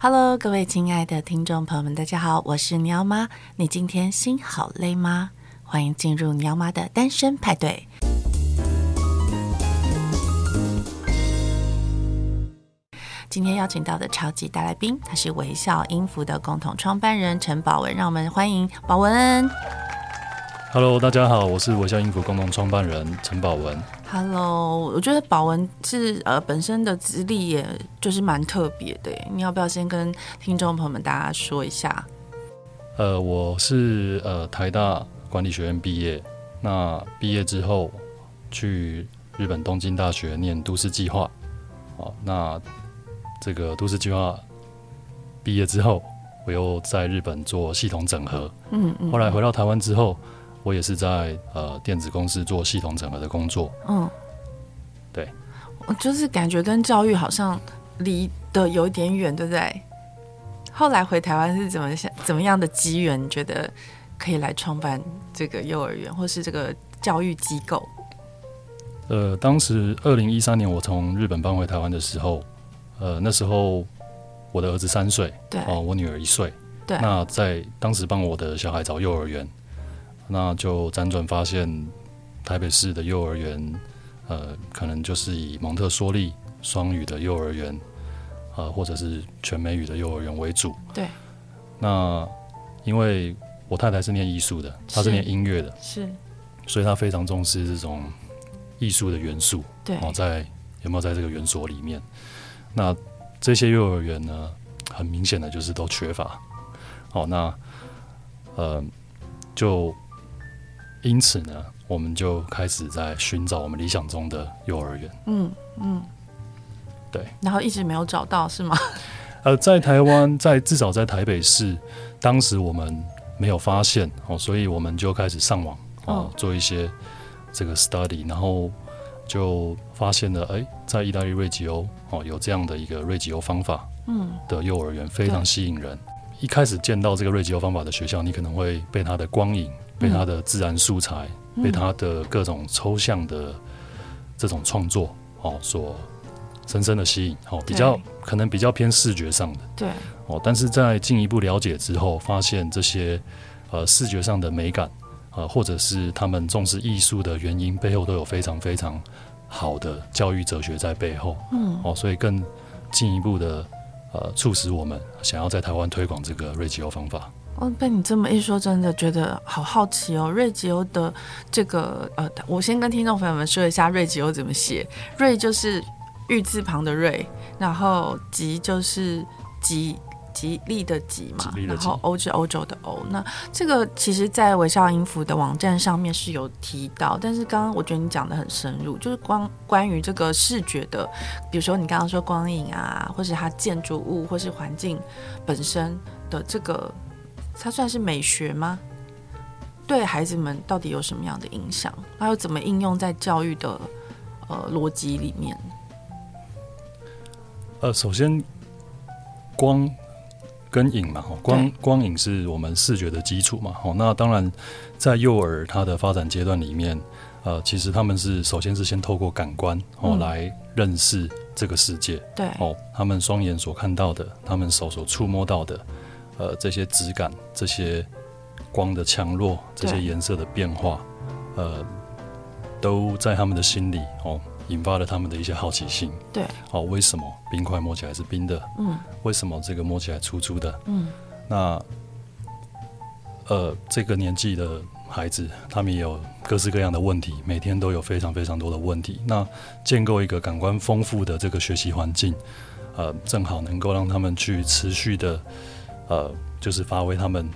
Hello，各位亲爱的听众朋友们，大家好，我是鸟妈。你今天心好累吗？欢迎进入鸟妈的单身派对。今天邀请到的超级大来宾，他是微笑音符的共同创办人陈宝文，让我们欢迎宝文。Hello，大家好，我是微笑音符共同创办人陈宝文。Hello，我觉得宝文是呃本身的资历也就是蛮特别的，你要不要先跟听众朋友们大家说一下？呃，我是呃台大管理学院毕业，那毕业之后去日本东京大学念都市计划，好，那这个都市计划毕业之后，我又在日本做系统整合，嗯嗯，后来回到台湾之后。我也是在呃电子公司做系统整合的工作。嗯，对，我就是感觉跟教育好像离得有点远，对不对？后来回台湾是怎么想怎么样的机缘？觉得可以来创办这个幼儿园或是这个教育机构？呃，当时二零一三年我从日本搬回台湾的时候，呃，那时候我的儿子三岁，对，哦，我女儿一岁，对，那在当时帮我的小孩找幼儿园。那就辗转发现，台北市的幼儿园，呃，可能就是以蒙特梭利双语的幼儿园，呃，或者是全美语的幼儿园为主。对。那因为我太太是念艺术的，她是念音乐的，是，所以她非常重视这种艺术的元素。对。哦，在有没有在这个园所里面？那这些幼儿园呢，很明显的就是都缺乏。哦，那呃，就。因此呢，我们就开始在寻找我们理想中的幼儿园。嗯嗯，对。然后一直没有找到，是吗？呃，在台湾，在至少在台北市，当时我们没有发现哦，所以我们就开始上网哦，哦，做一些这个 study，然后就发现了，哎，在意大利瑞吉欧哦，有这样的一个瑞吉欧方法嗯的幼儿园，嗯，非常吸引人。一开始见到这个瑞吉欧方法的学校，你可能会被它的光影。被他的自然素材，嗯、被他的各种抽象的这种创作哦，所深深的吸引哦，比较可能比较偏视觉上的。对。哦，但是在进一步了解之后，发现这些呃视觉上的美感呃，或者是他们重视艺术的原因背后，都有非常非常好的教育哲学在背后，嗯。哦，所以更进一步的呃促使我们想要在台湾推广这个瑞吉欧方法。哦，被你这么一说，真的觉得好好奇哦。瑞吉欧的这个呃，我先跟听众朋友们说一下瑞吉欧怎么写。瑞就是玉字旁的瑞，然后吉就是吉吉利的吉嘛，吉然后欧是欧洲的欧。那这个其实，在微笑音符的网站上面是有提到，但是刚刚我觉得你讲的很深入，就是关关于这个视觉的，比如说你刚刚说光影啊，或是它建筑物或是环境本身的这个。它算是美学吗？对孩子们到底有什么样的影响？它又怎么应用在教育的呃逻辑里面？呃，首先光跟影嘛，光光影是我们视觉的基础嘛。哦，那当然在幼儿他的发展阶段里面，呃，其实他们是首先是先透过感官哦、嗯、来认识这个世界。对哦，他们双眼所看到的，他们手所触摸到的。呃，这些质感、这些光的强弱、这些颜色的变化，呃，都在他们的心里哦，引发了他们的一些好奇心。对，哦，为什么冰块摸起来是冰的？嗯，为什么这个摸起来粗粗的？嗯，那呃，这个年纪的孩子，他们也有各式各样的问题，每天都有非常非常多的问题。那建构一个感官丰富的这个学习环境，呃，正好能够让他们去持续的。呃，就是发挥他们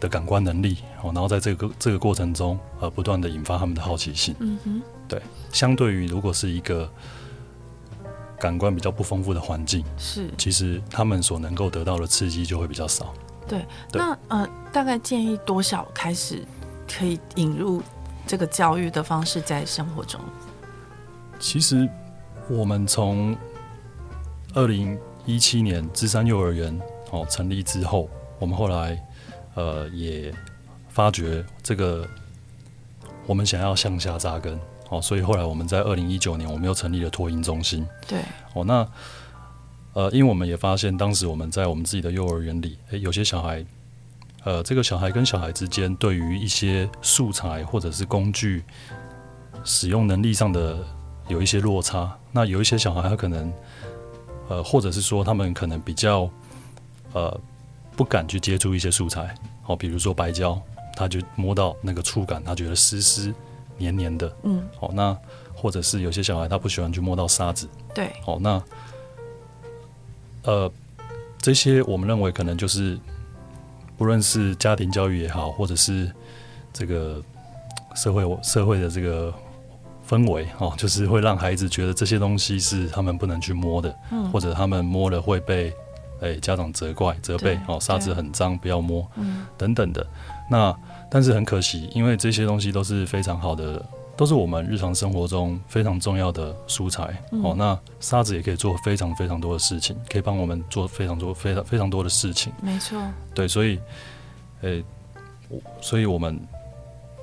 的感官能力哦，然后在这个这个过程中，呃，不断的引发他们的好奇心。嗯哼，对。相对于如果是一个感官比较不丰富的环境，是，其实他们所能够得到的刺激就会比较少。对，对那呃，大概建议多少开始可以引入这个教育的方式在生活中？其实我们从二零一七年芝山幼儿园。哦，成立之后，我们后来呃也发觉这个我们想要向下扎根哦，所以后来我们在二零一九年，我们又成立了托婴中心。对，哦，那呃，因为我们也发现，当时我们在我们自己的幼儿园里，诶，有些小孩，呃，这个小孩跟小孩之间对于一些素材或者是工具使用能力上的有一些落差。那有一些小孩他可能，呃，或者是说他们可能比较，呃，不敢去接触一些素材，好，比如说白胶，他就摸到那个触感，他觉得湿湿黏黏的，嗯，好，那或者是有些小孩他不喜欢去摸到沙子，对，好，那。呃，这些我们认为可能就是，不论是家庭教育也好，或者是这个社会社会的这个氛围哦，就是会让孩子觉得这些东西是他们不能去摸的，嗯，或者他们摸了会被哎家长责怪责备哦，沙子很脏，不要摸，嗯，等等的。那但是很可惜，因为这些东西都是非常好的。都是我们日常生活中非常重要的素材、嗯、哦。那沙子也可以做非常非常多的事情，可以帮我们做非常多、非常非常多的事情。没错。对，所以，诶、欸，所以我们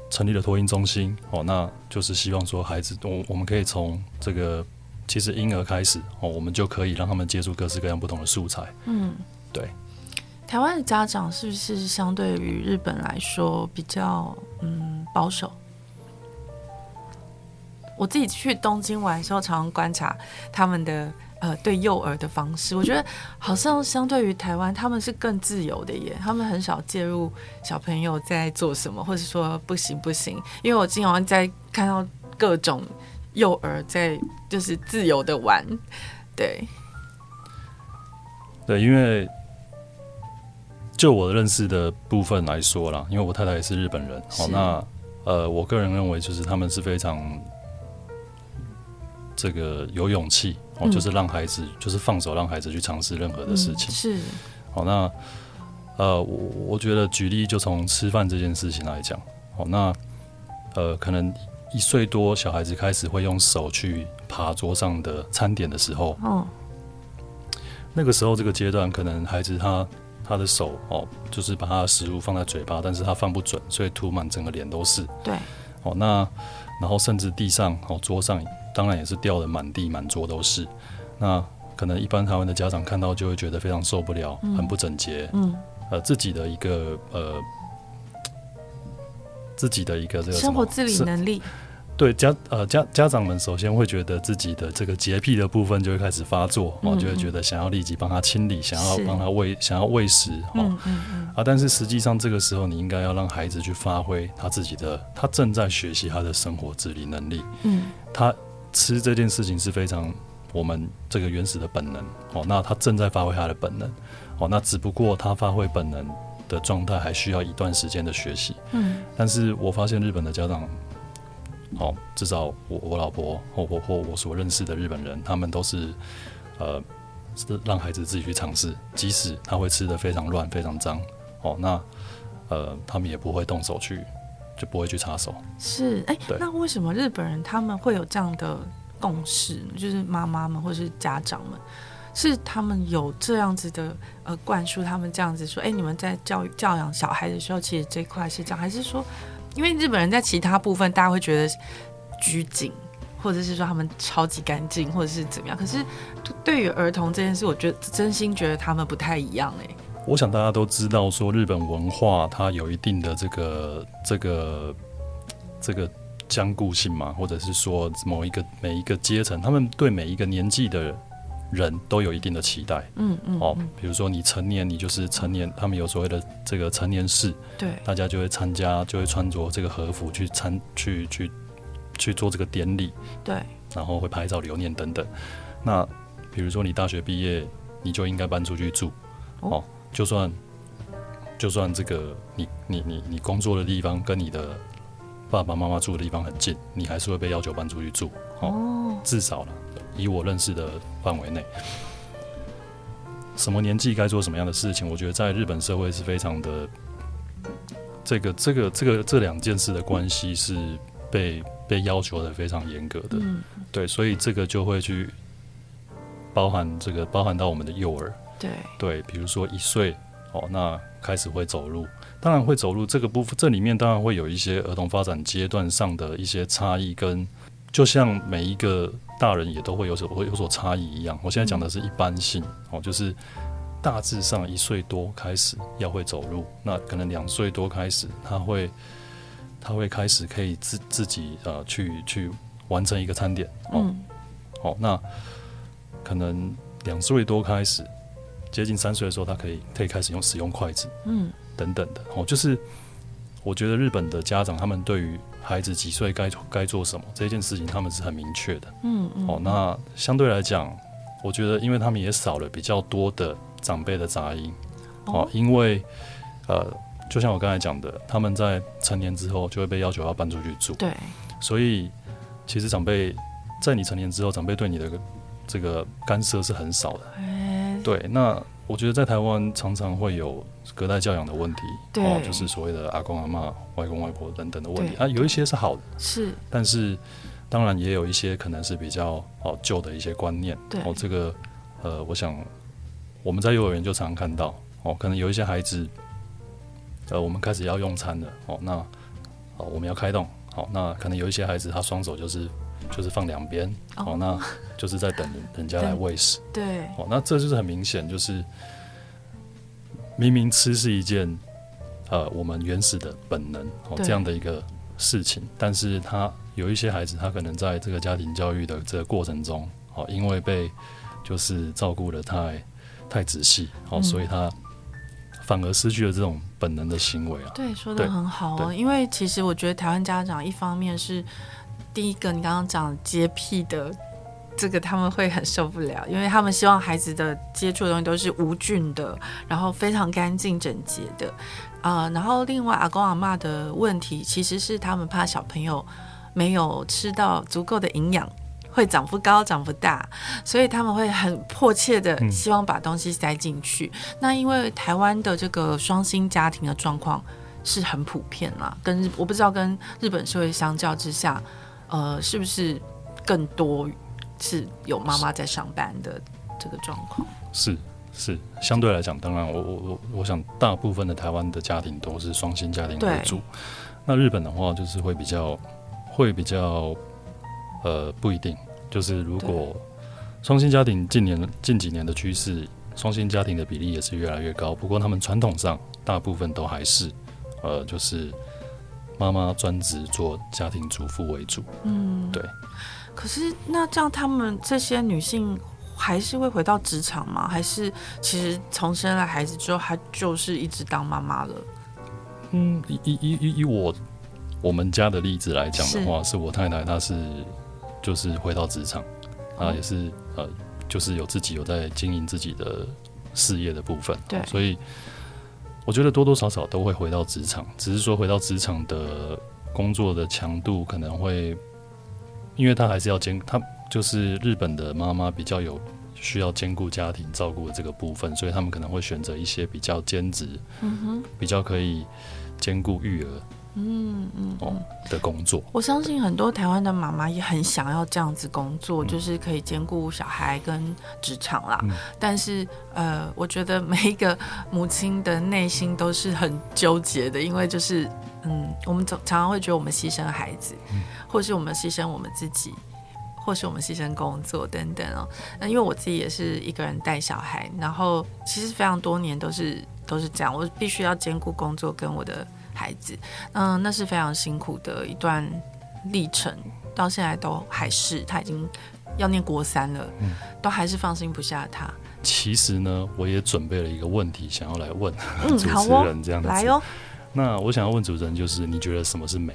成立了托婴中心哦。那就是希望说，孩子，我我们可以从这个其实婴儿开始哦，我们就可以让他们接触各式各样不同的素材。嗯，对。台湾的家长是不是相对于日本来说比较嗯保守？我自己去东京玩的时候，常常观察他们的呃对幼儿的方式。我觉得好像相对于台湾，他们是更自由的耶。他们很少介入小朋友在做什么，或者说不行不行。因为我经常在看到各种幼儿在就是自由的玩。对，对，因为就我认识的部分来说啦，因为我太太也是日本人，好，那呃，我个人认为就是他们是非常。这个有勇气哦，就是让孩子，就是放手让孩子去尝试任何的事情。是，好，那呃，我我觉得举例就从吃饭这件事情来讲，好，那呃，可能一岁多小孩子开始会用手去爬桌上的餐点的时候，嗯，那个时候这个阶段，可能孩子他他的手哦，就是把他的食物放在嘴巴，但是他放不准，所以涂满整个脸都是。对，哦，那然后甚至地上哦，桌上。当然也是掉的满地满桌都是，那可能一般台湾的家长看到就会觉得非常受不了，嗯、很不整洁，嗯，呃，自己的一个呃，自己的一个这个生活自理能力，对家呃家家长们首先会觉得自己的这个洁癖的部分就会开始发作，哦、就会觉得想要立即帮他清理，想要帮他喂，想要喂食，哦，嗯嗯嗯。啊，但是实际上这个时候你应该要让孩子去发挥他自己的，他正在学习他的生活自理能力，嗯，他。吃这件事情是非常我们这个原始的本能哦，那他正在发挥他的本能哦，那只不过他发挥本能的状态还需要一段时间的学习。嗯，但是我发现日本的家长，哦，至少我我老婆或或或我所认识的日本人，他们都是呃是让孩子自己去尝试，即使他会吃的非常乱、非常脏哦，那呃他们也不会动手去。就不会去插手。是，哎、欸，那为什么日本人他们会有这样的共识？就是妈妈们或是家长们，是他们有这样子的呃灌输，他们这样子说，哎、你们在教育教养小孩的时候，其实这块是这样，还是说，因为日本人在其他部分大家会觉得拘谨，或者是说他们超级干净，或者是怎么样？可是对于儿童这件事，我觉得真心觉得他们不太一样、欸，哎。我想大家都知道，说日本文化它有一定的这个这个这个僵固性嘛，或者是说某一个每一个阶层，他们对每一个年纪的人都有一定的期待。嗯嗯。哦，比如说你成年，你就是成年，他们有所谓的这个成年式，对，大家就会参加，就会穿着这个和服去参去去去做这个典礼，对，然后会拍照留念等等。那比如说你大学毕业，你就应该搬出去住，哦。哦就算，就算这个你你你你工作的地方跟你的爸爸妈妈住的地方很近，你还是会被要求搬出去住。哦，至少了，以我认识的范围内，什么年纪该做什么样的事情，我觉得在日本社会是非常的，这个这个这个这两件事的关系是被被要求的非常严格的。嗯，对，所以这个就会去包含这个包含到我们的幼儿。对对，比如说一岁哦，那开始会走路，当然会走路这个部分，这里面当然会有一些儿童发展阶段上的一些差异，跟就像每一个大人也都会有所会有所差异一样。我现在讲的是一般性哦，就是大致上一岁多开始要会走路，那可能两岁多开始他会他会开始可以自自己呃去去完成一个餐点哦。嗯。哦，那可能两岁多开始接近三岁的时候，他可以可以开始用使用筷子，嗯，等等的哦，就是。我觉得日本的家长他们对于孩子几岁该该做什么这件事情，他们是很明确的。嗯嗯。哦，那相对来讲，我觉得因为他们也少了比较多的长辈的杂音。哦。因为呃，就像我刚才讲的，他们在成年之后就会被要求要搬出去住。对。所以其实长辈在你成年之后，长辈对你的这个干涉是很少的。欸。对。那我觉得在台湾常常会有。隔代教养的问题，对，哦，就是所谓的阿公阿嬷、外公外婆等等的问题啊，有一些是好的，是，但是当然也有一些可能是比较哦旧的一些观念，对，哦，这个呃，我想我们在幼儿园就常常看到哦，可能有一些孩子，呃，我们开始要用餐了，哦，那哦我们要开动，好，哦，那可能有一些孩子他双手就是就是放两边，哦，哦，那就是在等人家来喂食，对，哦，那这就是很明显就是。明明吃是一件，呃，我们原始的本能哦，这样的一个事情，但是他有一些孩子，他可能在这个家庭教育的这个过程中，哦，因为被就是照顾的太太仔细，哦，所以他反而失去了这种本能的行为啊。对，说的很好哦，因为其实我觉得台湾家长一方面是第一个，你刚刚讲洁癖的。这个他们会很受不了，因为他们希望孩子的接触的东西都是无菌的，然后非常干净整洁的，啊、呃，然后另外阿公阿嬷的问题其实是他们怕小朋友没有吃到足够的营养，会长不高、长不大，所以他们会很迫切的希望把东西塞进去。嗯、那因为台湾的这个双薪家庭的状况是很普遍啦，跟我不知道跟日本社会相较之下，呃，是不是更多？是有妈妈在上班的这个状况，是是相对来讲，当然我我我我想大部分的台湾的家庭都是双薪家庭为主。那日本的话就是会比较会比较呃不一定，就是如果双薪家庭近年近几年的趋势，双薪家庭的比例也是越来越高。不过他们传统上大部分都还是呃就是妈妈专职做家庭主妇为主。嗯，对。可是那这样，他们这些女性还是会回到职场吗？还是其实从生了孩子之后，她就是一直当妈妈了？嗯，以以以以我我们家的例子来讲的话，是，是我太太，她是就是回到职场，啊，也是呃，就是有自己有在经营自己的事业的部分。对，所以我觉得多多少少都会回到职场，只是说回到职场的工作的强度可能会。因为他还是要兼，他就是日本的妈妈比较有需要兼顾家庭照顾的这个部分，所以他们可能会选择一些比较兼职，嗯哼，比较可以兼顾育儿，嗯嗯哦的工作。我相信很多台湾的妈妈也很想要这样子工作，嗯、就是可以兼顾小孩跟职场啦。嗯、但是呃，我觉得每一个母亲的内心都是很纠结的，因为就是嗯，我们总常常会觉得我们牺牲孩子。嗯或是我们牺牲我们自己，或是我们牺牲工作等等哦。那因为我自己也是一个人带小孩，然后其实非常多年都是都是这样，我必须要兼顾工作跟我的孩子。嗯，那是非常辛苦的一段历程，到现在都还是。他已经要念国三了，嗯，都还是放心不下他。其实呢，我也准备了一个问题想要来问 主持人，这样来哦。那我想要问主持人，就是你觉得什么是美？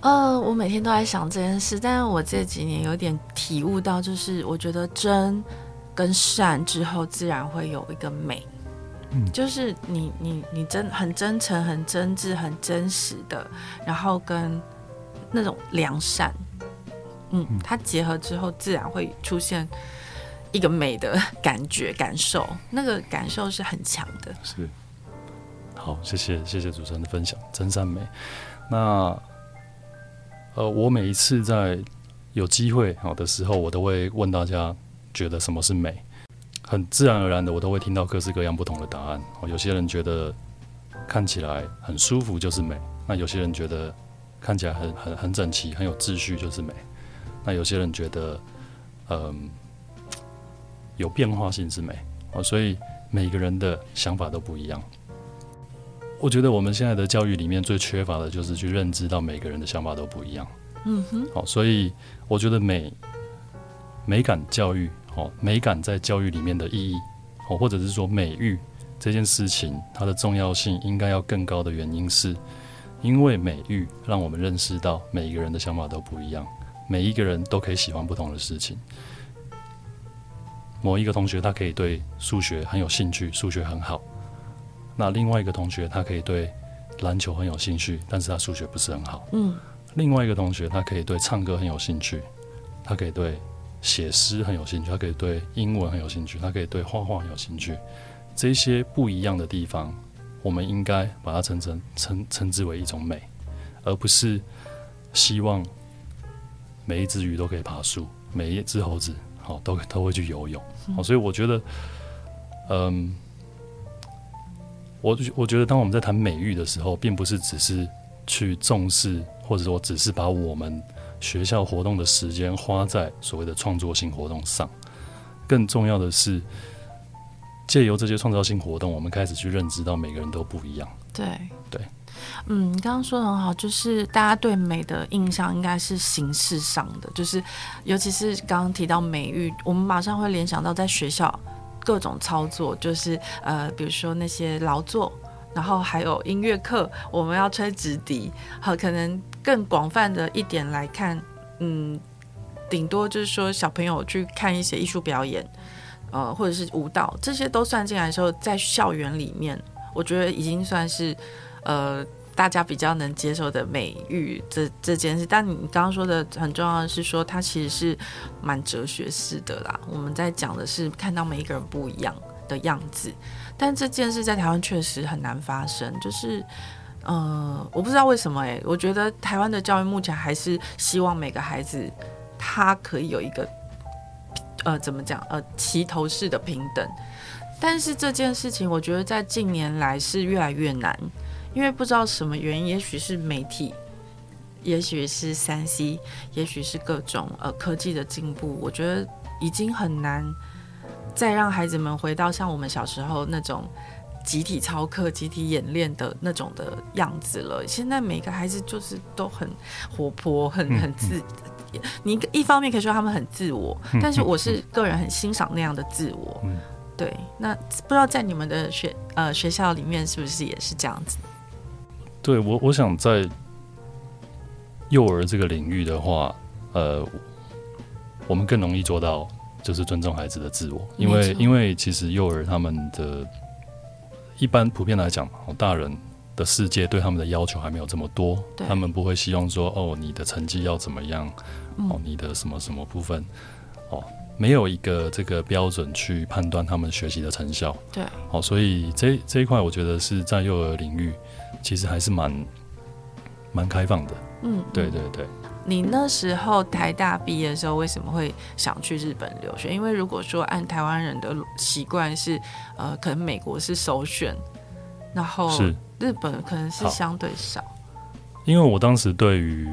呃，我每天都在想这件事，但是我这几年有点体悟到，就是我觉得真跟善之后，自然会有一个美，嗯，就是你你你真很真诚、很真挚、很真实的，然后跟那种良善，嗯，它结合之后，自然会出现一个美的感觉、感受，那个感受是很强的。是，好，谢谢谢谢主持人的分享，真善美，那。呃，我每一次在有机会好的时候，我都会问大家觉得什么是美，很自然而然的，我都会听到各式各样不同的答案。哦，有些人觉得看起来很舒服就是美，那有些人觉得看起来很很很整齐、很有秩序就是美。那有些人觉得，嗯、呃，有变化性是美哦，所以每个人的想法都不一样。我觉得我们现在的教育里面最缺乏的就是去认知到每个人的想法都不一样。嗯哼，好，所以我觉得美美感教育，哦，美感在教育里面的意义，哦，或者是说美育这件事情它的重要性应该要更高的原因是，因为美育让我们认识到每一个人的想法都不一样，每一个人都可以喜欢不同的事情。某一个同学他可以对数学很有兴趣，数学很好，那另外一个同学他可以对篮球很有兴趣，但是他数学不是很好。嗯。另外一个同学，他可以对唱歌很有兴趣，他可以对写诗很有兴趣，他可以对英文很有兴趣，他可以对画画很有兴趣。这些不一样的地方，我们应该把它称成称称之为一种美，而不是希望每一只鱼都可以爬树，每一只猴子好都都会去游泳。好，所以我觉得，嗯，我我觉得当我们在谈美育的时候，并不是只是去重视。或者说，只是把我们学校活动的时间花在所谓的创作性活动上，更重要的是，借由这些创造性活动，我们开始去认知到每个人都不一样。对对，嗯，你刚刚说的很好，就是大家对美的印象应该是形式上的，就是尤其是刚刚提到美育，我们马上会联想到在学校各种操作，就是呃，比如说那些劳作。然后还有音乐课，我们要吹直笛。好，可能更广泛的一点来看，嗯，顶多就是说小朋友去看一些艺术表演，呃，或者是舞蹈，这些都算进来的时候，在校园里面，我觉得已经算是呃大家比较能接受的美育这这件事。但你刚刚说的很重要的是说，它其实是蛮哲学式的啦。我们在讲的是看到每一个人不一样的样子。但这件事在台湾确实很难发生，就是，呃，我不知道为什么哎、我觉得台湾的教育目前还是希望每个孩子他可以有一个，呃，怎么讲，呃，齐头式的平等。但是这件事情，我觉得在近年来是越来越难，因为不知道什么原因，也许是媒体，也许是三 C，也许是各种呃科技的进步，我觉得已经很难。再让孩子们回到像我们小时候那种集体操课、集体演练的那种的样子了。现在每个孩子就是都很活泼、很很自。你一方面可以说他们很自我，但是我是个人很欣赏那样的自我。对，那不知道在你们的学呃学校里面是不是也是这样子？对我，我想在幼儿这个领域的话，呃，我们更容易做到。就是尊重孩子的自我，因为因为其实幼儿他们的，一般普遍来讲，大人的世界对他们的要求还没有这么多，他们不会希望说哦，你的成绩要怎么样，哦，你的什么什么部分，哦，没有一个这个标准去判断他们学习的成效，对，哦，所以这这一块我觉得是在幼儿领域，其实还是蛮蛮开放的，嗯，对对对。你那时候台大毕业的时候，为什么会想去日本留学？因为如果说按台湾人的习惯是，呃，可能美国是首选，然后日本可能是相对少。因为我当时对于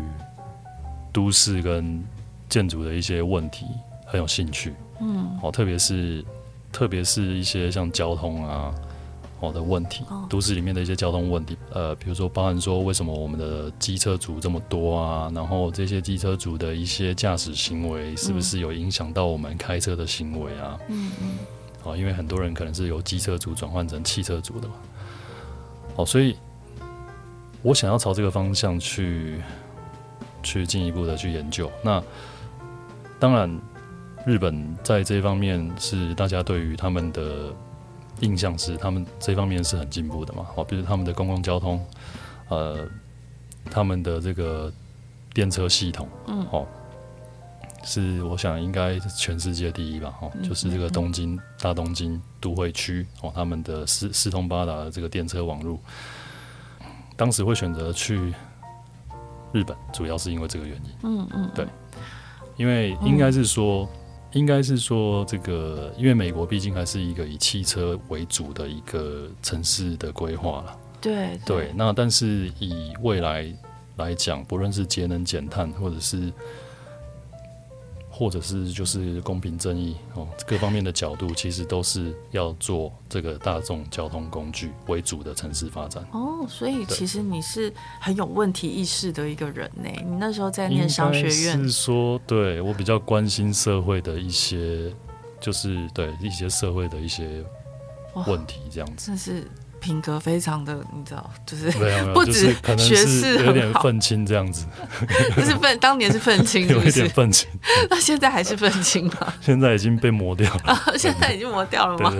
都市跟建筑的一些问题很有兴趣，嗯，哦，特别是特别是一些像交通啊。好的问题，都市里面的一些交通问题，呃，比如说包含说为什么我们的机车族这么多啊，然后这些机车族的一些驾驶行为是不是有影响到我们开车的行为啊？嗯嗯。好，因为很多人可能是由机车族转换成汽车族的嘛。好，所以我想要朝这个方向去去进一步的去研究。那当然，日本在这方面是大家对于他们的。印象是他们这方面是很进步的嘛？好，比如他们的公共交通，呃，他们的这个电车系统，嗯，好，是我想应该全世界第一吧？哦，就是这个东京大东京都会区哦，他们的四四通八达的这个电车网路，当时会选择去日本，主要是因为这个原因。嗯嗯，对，因为应该是说。应该是说，这个因为美国毕竟还是一个以汽车为主的一个城市的规划了。对对，对。那但是以未来来讲，不论是节能减碳，或者是或者是就是公平正义哦，各方面的角度，其实都是要做这个大众交通工具为主的城市发展。哦，所以其实你是很有问题意识的一个人呢。你那时候在念商学院，是说对我比较关心社会的一些，就是对一些社会的一些问题这样子。是。品格非常的，你知道，就是不止学识有点愤青这样子，就是愤，当年是愤青，有一点愤青，那现在还是愤青吗？现在已经被磨掉了，现在已经磨掉了吗？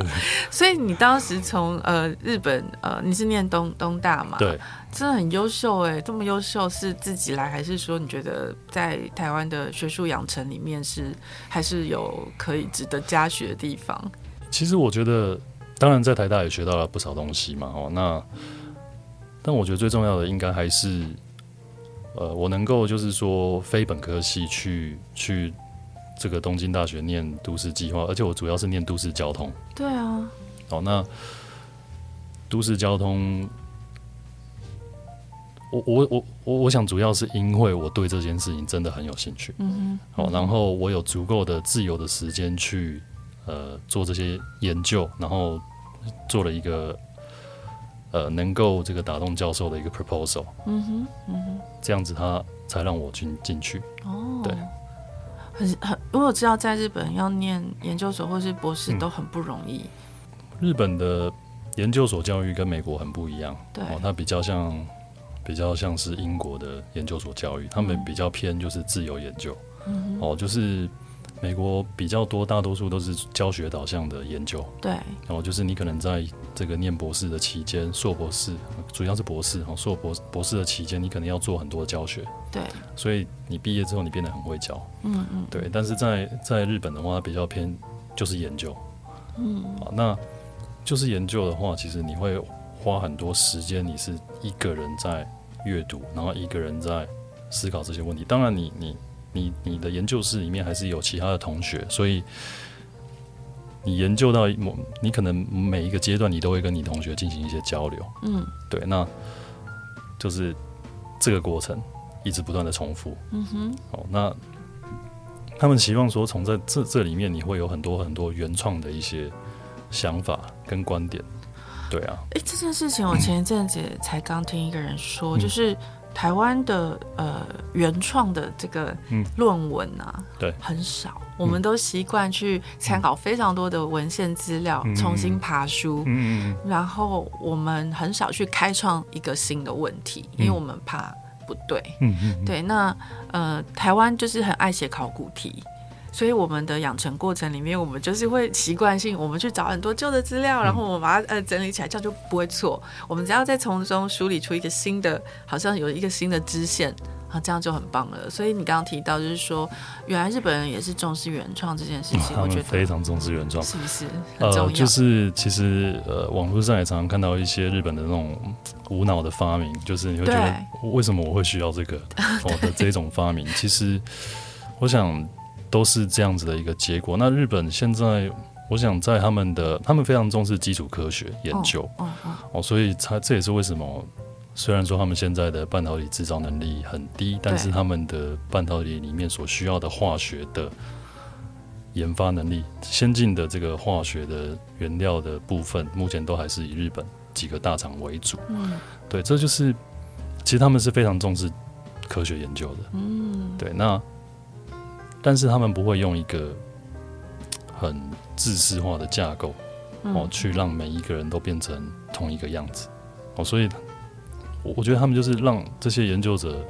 所以你当时从呃日本呃你是念东东大嘛？对，真的很优秀哎，这么优秀是自己来还是说你觉得在台湾的学术养成里面是还是有可以值得嘉许的地方？其实我觉得。当然，在台大也学到了不少东西嘛。哦，那但我觉得最重要的应该还是，呃，我能够就是说非本科系去去这个东京大学念都市计划，而且我主要是念都市交通。对啊。哦，那都市交通，我我我我我想主要是因为我对这件事情真的很有兴趣。嗯哼。好，然后我有足够的自由的时间去呃做这些研究，然后。做了一个呃，能够这个打动教授的一个 proposal，嗯哼，嗯哼，这样子他才让我进进去。哦，对，很很，因为我知道在日本要念研究所或是博士都很不容易。嗯，日本的研究所教育跟美国很不一样，对，哦，它比较像比较像是英国的研究所教育，他们比较偏就是自由研究，嗯，哦，就是。美国比较多，大多数都是教学导向的研究。对，然后就是你可能在这个念博士的期间，硕博士主要是博士哈，硕博博士的期间，你可能要做很多教学。对，所以你毕业之后，你变得很会教。嗯嗯。对，但是在在日本的话，比较偏就是研究。嗯。好，那就是研究的话，其实你会花很多时间，你是一个人在阅读，然后一个人在思考这些问题。当然你，你你。你你的研究室里面还是有其他的同学，所以你研究到某，你可能每一个阶段你都会跟你同学进行一些交流。嗯，对，那就是这个过程一直不断的重复。嗯哼，哦，那他们希望说从这这这里面你会有很多很多原创的一些想法跟观点。对啊，哎、欸，这件事情我前一阵子才刚听一个人说，嗯、就是。台湾的呃原创的这个论文啊，嗯、对，很少。我们都习惯去参考非常多的文献资料，嗯、重新爬书，嗯、然后我们很少去开创一个新的问题，因为我们怕不对。嗯、对，那呃，台湾就是很爱写考古题。所以我们的养成过程里面，我们就是会习惯性，我们去找很多旧的资料，然后我们把它呃整理起来，这样就不会错。我们只要再从中梳理出一个新的，好像有一个新的支线啊，这样就很棒了。所以你刚刚提到，就是说，原来日本人也是重视原创这件事情，我觉得非常重视原创，是不是很重要？呃，就是其实呃，网络上也常常看到一些日本的那种无脑的发明，就是你会觉得为什么我会需要这个我的这种发明？其实我想。都是这样子的一个结果。那日本现在，我想在他们的，他们非常重视基础科学研究，哦，哦，哦，所以他这也是为什么，虽然说他们现在的半导体制造能力很低，但是他们的半导体里面所需要的化学的研发能力，先进的这个化学的原料的部分，目前都还是以日本几个大厂为主。嗯，对，这就是其实他们是非常重视科学研究的。嗯，对，那。但是他们不会用一个很自式化的架构哦，去让每一个人都变成同一个样子哦，所以，我我觉得他们就是让这些研究者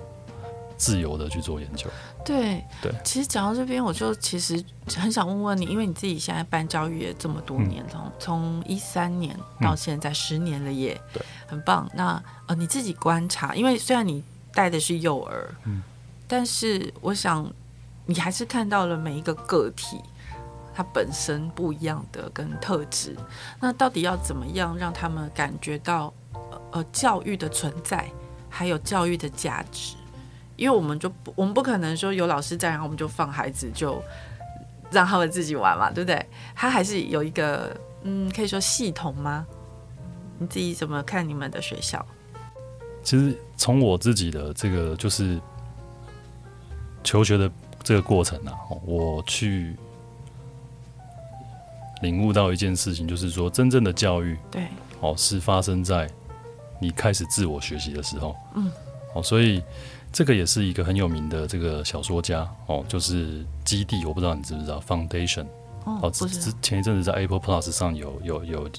自由的去做研究。对对，其实讲到这边，我就其实很想问问你，因为你自己现在办教育也这么多年，从从一三年到现在十年了耶，对，很棒。那呃，你自己观察，因为虽然你带的是幼儿，嗯，但是我想。你还是看到了每一个个体，他本身不一样的跟特质。那到底要怎么样让他们感觉到呃教育的存在，还有教育的价值？因为我们就不我们不可能说有老师在，然后我们就放孩子就让他们自己玩嘛，对不对？他还是有一个嗯，可以说系统吗？你自己怎么看你们的学校？其实从我自己的这个就是求学的。这个过程啊，我去领悟到一件事情，就是说，真正的教育，对，哦，是发生在你开始自我学习的时候，嗯，哦，所以这个也是一个很有名的这个小说家，哦，就是基地，我不知道你知不知道，Foundation，哦，之之前一阵子在 Apple Plus 上有有有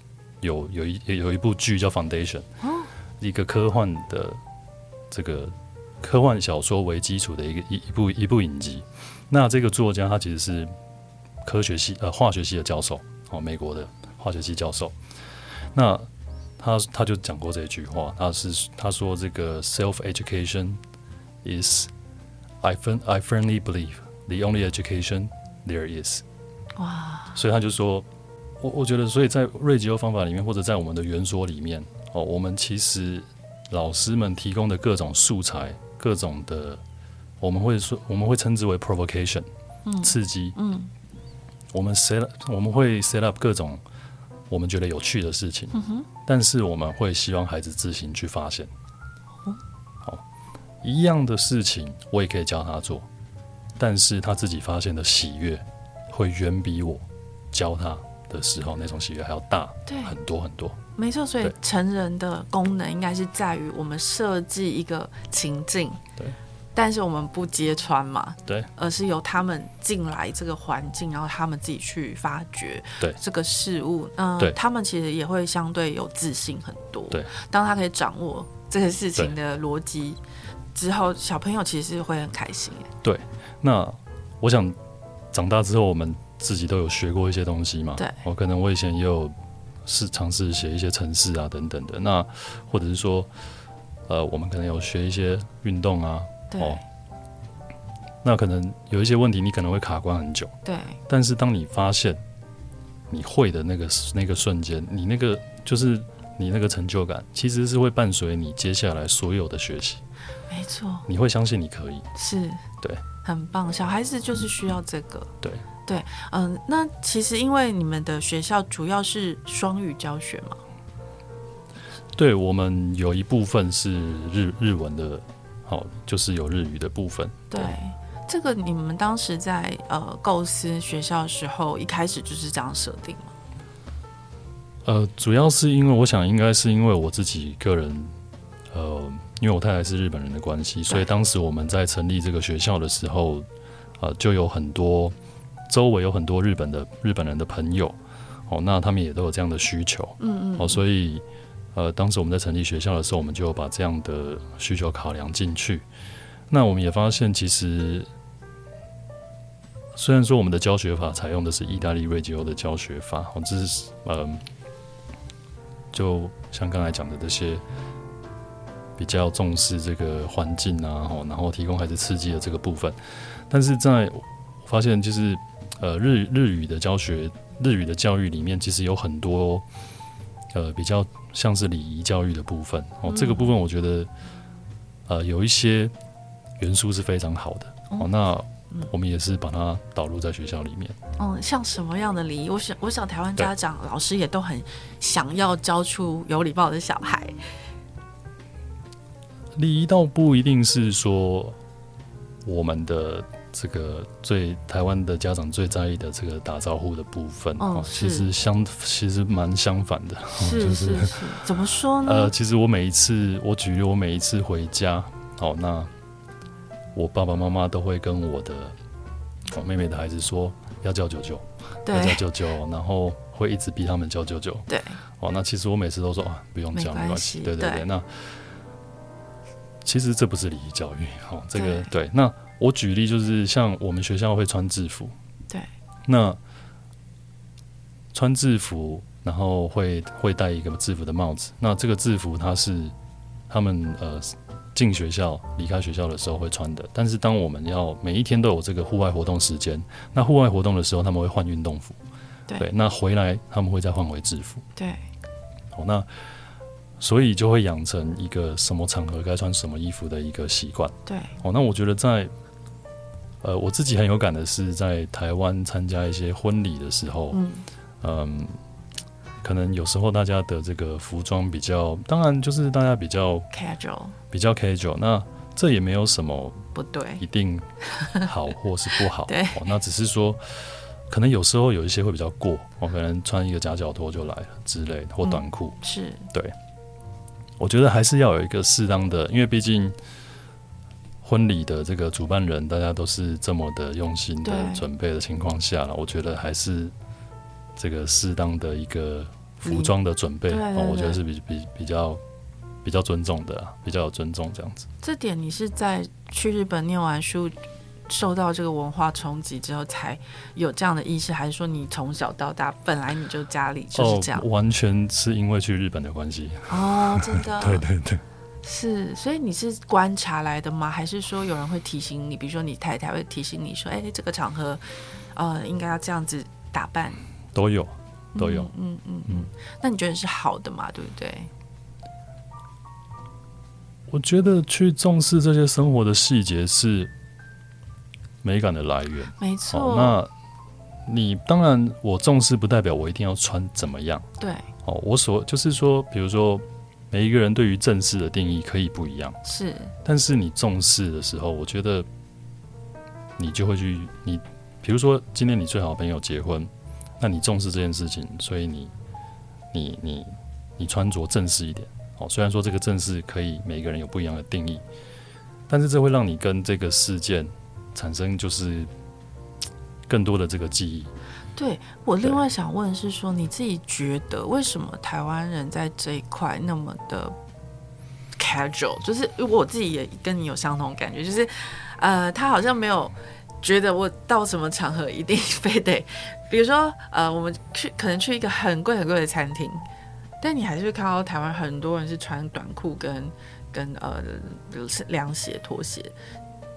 有有一有一部剧叫 Foundation，哦，一个科幻的这个。科幻小说为基础的一个一一部一部影集，那这个作家他其实是科学系呃化学系的教授哦，美国的化学系教授。那他他就讲过这句话，他是他说这个 self education is I firm I firmly believe the only education there is。哇！所以他就说，我我觉得，所以在瑞吉欧方法里面，或者在我们的原说里面哦，我们其实老师们提供的各种素材。各种的，我们会说，我们会称之为 provocation，嗯，刺激，嗯，我们 set，我们会 set up 各种我们觉得有趣的事情，嗯哼，但是我们会希望孩子自行去发现，好，一样的事情我也可以教他做，但是他自己发现的喜悦会远比我教他的时候那种喜悦还要大，对，很多很多。没错，所以成人的功能应该是在于我们设计一个情境，对，但是我们不揭穿嘛，对，而是由他们进来这个环境，然后他们自己去发掘，对。这个事物，嗯、呃，他们其实也会相对有自信很多，对，当他可以掌握这个事情的逻辑之后，小朋友其实是会很开心，对，那我想长大之后，我们自己都有学过一些东西嘛，对，我可能我以前也有。是尝试写一些程式啊等等的，那或者是说，呃，我们可能有学一些运动啊，对，哦，那可能有一些问题你可能会卡关很久，对，但是当你发现你会的那个那个瞬间，你那个就是你那个成就感，其实是会伴随你接下来所有的学习，没错，你会相信你可以，是，对，很棒，小孩子就是需要这个，对。对，嗯，那其实因为你们的学校主要是双语教学嘛？对，我们有一部分是日日文的，好，就是有日语的部分。对，对这个你们当时在呃构思学校的时候，一开始就是这样设定吗？呃，主要是因为我想，应该是因为我自己个人，呃，因为我太太是日本人的关系，所以当时我们在成立这个学校的时候，呃，就有很多。周围有很多日本的日本人的朋友，哦，那他们也都有这样的需求，嗯嗯，哦，所以，呃，当时我们在成立学校的时候，我们就把这样的需求考量进去。那我们也发现，其实虽然说我们的教学法采用的是意大利瑞吉欧的教学法，哦，这是呃，就像刚才讲的这些比较重视这个环境啊，然后提供孩子刺激的这个部分，但是在发现就是。呃，日日语的教学，日语的教育里面，其实有很多呃比较像是礼仪教育的部分哦。嗯、这个部分我觉得呃有一些元素是非常好的、嗯、哦。那我们也是把它导入在学校里面。嗯，像什么样的礼仪？我想，我想台湾家长老师也都很想要教出有礼貌的小孩。礼仪倒不一定是说我们的。这个最台湾的家长最在意的这个打招呼的部分，哦，其实相其实蛮相反的，是、就是、怎么说呢？呃，其实我每一次，我举例，我每一次回家，好，那我爸爸妈妈都会跟我的我妹妹的孩子说要叫舅舅，对，要叫舅舅，然后会一直逼他们叫舅舅，对，哦，那其实我每次都说啊，不用叫，没关系，对对对，对，那其实这不是礼仪教育，好，这个对，对，那。我举例就是像我们学校会穿制服，对，那穿制服，然后会会戴一个制服的帽子。那这个制服它是他们呃进学校、离开学校的时候会穿的。但是当我们要每一天都有这个户外活动时间，那户外活动的时候他们会换运动服，对，对，那回来他们会再换回制服，对。好，那。所以就会养成一个什么场合该穿什么衣服的一个习惯。对，哦，那我觉得在，呃，我自己很有感的是，在台湾参加一些婚礼的时候，嗯，嗯，可能有时候大家的这个服装比较，当然就是大家比较 casual，比较 casual。那这也没有什么不对，一定好或是不好。对，那只是说，可能有时候有一些会比较过，我可能穿一个夹脚拖就来了之类的，或短裤、嗯。是，对。我觉得还是要有一个适当的，因为毕竟婚礼的这个主办人，大家都是这么的用心的准备的情况下了，我觉得还是这个适当的一个服装的准备，对对对，我觉得是比比比较比较尊重的，比较有尊重这样子。这点你是在去日本念完书，受到这个文化冲击之后才有这样的意识，还是说你从小到大本来你就家里就是这样？哦，完全是因为去日本的关系。哦，真的，对对对，是，所以你是观察来的吗？还是说有人会提醒你？比如说你太太会提醒你说，哎，这个场合，呃，应该要这样子打扮？都有，都有，嗯嗯嗯，嗯。那你觉得是好的嘛？对不对？我觉得去重视这些生活的细节是。美感的来源，没错。哦，那你当然，我重视不代表我一定要穿怎么样。对。哦，我所就是说，比如说，每一个人对于正式的定义可以不一样。是。但是你重视的时候，我觉得你就会去你，比如说今天你最好朋友结婚，那你重视这件事情，所以你你你你穿着正式一点。哦，虽然说这个正式可以每个人有不一样的定义，但是这会让你跟这个事件。产生就是更多的这个记忆。对，我另外想问是说，你自己觉得为什么台湾人在这一块那么的 casual？就是我自己也跟你有相同感觉，就是呃，他好像没有觉得我到什么场合一定非得，比如说呃，我们去可能去一个很贵很贵的餐厅，但你还是会看到台湾很多人是穿短裤跟跟呃，比如是凉鞋拖鞋。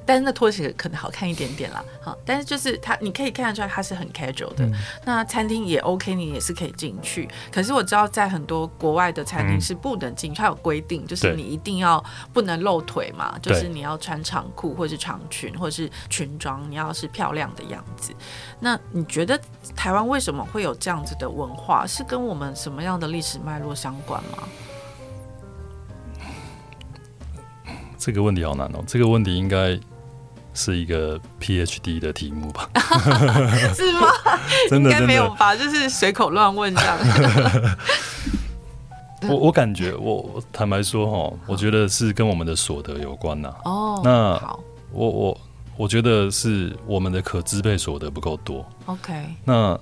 但是那拖鞋可能好看一点点啦，好，但是就是它，你可以看得出来它是很 casual 的。嗯、那餐厅也 OK，你也是可以进去。可是我知道在很多国外的餐厅是不能进去，它有规定，就是你一定要不能露腿嘛，就是你要穿长裤或是长裙或者是裙装，你要是漂亮的样子。那你觉得台湾为什么会有这样子的文化？是跟我们什么样的历史脉络相关吗？这个问题好难哦，这个问题应该。是一个 PhD 的题目吧？是吗？真的应该没有吧？就是随口乱问这样。我我感觉，我坦白说哈，我觉得是跟我们的所得有关呐。哦，那我我我觉得是我们的可支配所得不够多。OK，那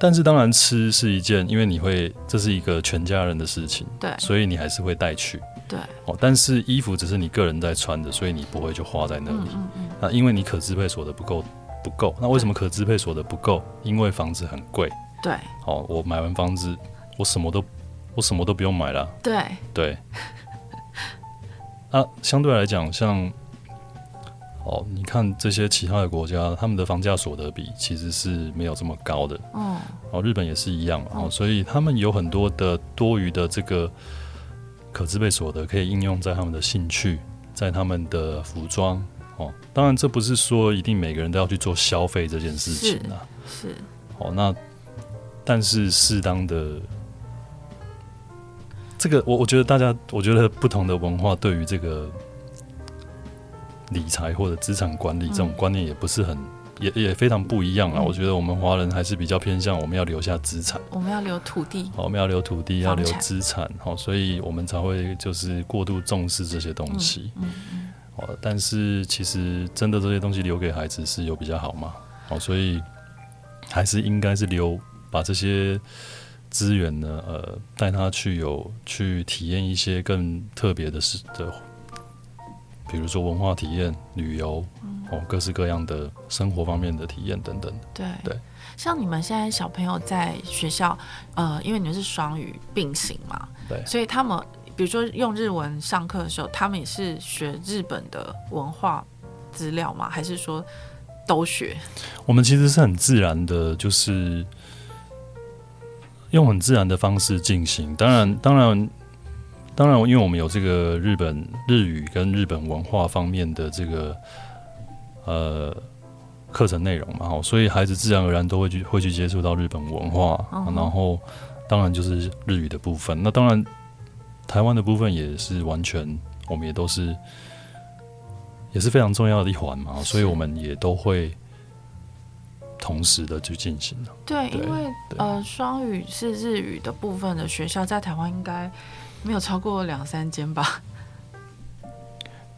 但是当然吃是一件，因为你会这是一个全家人的事情，对，所以你还是会带去。对哦，但是衣服只是你个人在穿的，所以你不会就花在那里。嗯嗯嗯，那因为你可支配所得不够，不够。那为什么可支配所得不够？因为房子很贵。对。哦，我买完房子，我什么都，我什么都不用买了。对。对。啊，相对来讲，像哦，你看这些其他的国家，他们的房价所得比其实是没有这么高的。哦。哦，日本也是一样。哦，所以他们有很多的多余的这个。可支配所得可以应用在他们的兴趣，在他们的服装哦。当然，这不是说一定每个人都要去做消费这件事情啊。是。是哦，那但是适当的这个，我我觉得大家，我觉得不同的文化对于这个理财或者资产管理这种观念也不是很。也也非常不一样啊、嗯！我觉得我们华人还是比较偏向我们要留下资产，我们要留土地，我们要留土地，要留资产，好，所以我们才会就是过度重视这些东西。嗯嗯，哦、嗯，但是其实真的这些东西留给孩子是有比较好吗？好，所以还是应该是留把这些资源呢，呃，带他去有去体验一些更特别的事的，比如说文化体验、旅游。哦，各式各样的生活方面的体验等等。对对，像你们现在小朋友在学校，呃，因为你们是双语并行嘛，对，所以他们比如说用日文上课的时候，他们也是学日本的文化资料吗？还是说都学？我们其实是很自然的，就是用很自然的方式进行。当然，当然，当然，因为我们有这个日本日语跟日本文化方面的这个。呃，课程内容嘛，哦，所以孩子自然而然都会去会去接触到日本文化，嗯，然后当然就是日语的部分。那当然，台湾的部分也是完全我们也都是也是非常重要的一环嘛，所以我们也都会同时的去进行。对，因为呃，双语是日语的部分的学校，在台湾应该没有超过两三间吧。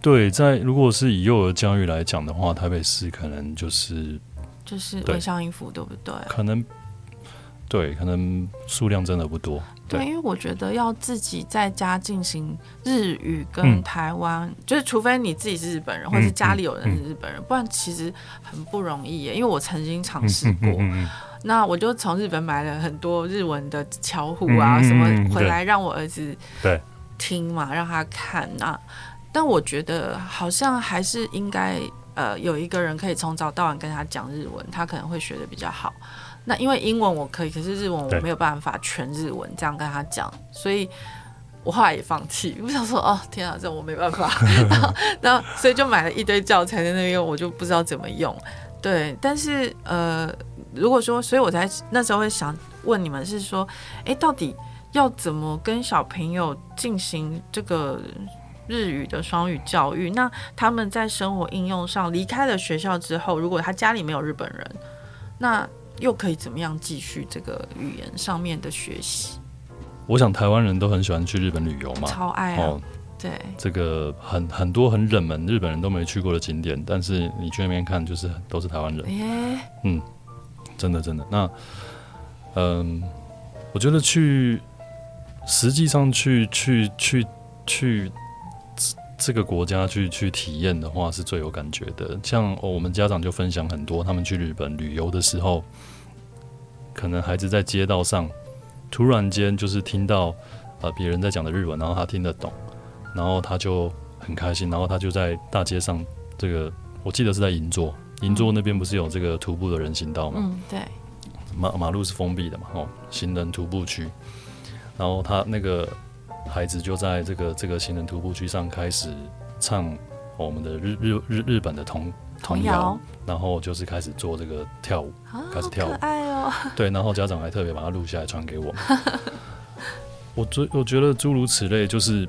对，在如果是以幼儿教育来讲的话，台北市可能就是就是文效英辅，对不对？可能对，可能数量真的不多。对，因为我觉得要自己在家进行日语跟台湾，嗯、就是除非你自己是日本人，或者是家里有人是日本人，不然其实很不容易耶。因为我曾经尝试过，那我就从日本买了很多日文的巧虎啊、嗯、什么回来，让我儿子对听嘛，让他看啊。但我觉得好像还是应该，呃，有一个人可以从早到晚跟他讲日文，他可能会学的比较好。那因为英文我可以，可是日文我没有办法全日文这样跟他讲，所以我后来也放弃。我想说，哦，天啊，这我没办法。然后，然后，所以就买了一堆教材在那边，我就不知道怎么用。对，但是呃，如果说，所以我才那时候会想问你们，是说，哎，到底要怎么跟小朋友进行这个？日语的双语教育，那他们在生活应用上离开了学校之后，如果他家里没有日本人，那又可以怎么样继续这个语言上面的学习？我想台湾人都很喜欢去日本旅游嘛，超爱哦。对，这个很很多很冷门，日本人都没去过的景点，但是你去那边看，就是都是台湾人。耶嗯，真的真的。那嗯，我觉得去实际上去去去去。去这个国家去去体验的话，是最有感觉的。像、哦、我们家长就分享很多，他们去日本旅游的时候，可能孩子在街道上突然间就是听到呃别人在讲的日文，然后他听得懂，然后他就很开心，然后他就在大街上，这个我记得是在银座，银座那边不是有这个徒步的人行道吗？嗯，对。马马路是封闭的嘛，哦，行人徒步区，然后他那个。孩子就在这个这个行人徒步区上开始唱我们的日日日日本的童童谣，然后就是开始做这个跳舞，啊、开始跳舞，爱哦，对，然后家长还特别把它录下来传给我们。我觉我觉得诸如此类，就是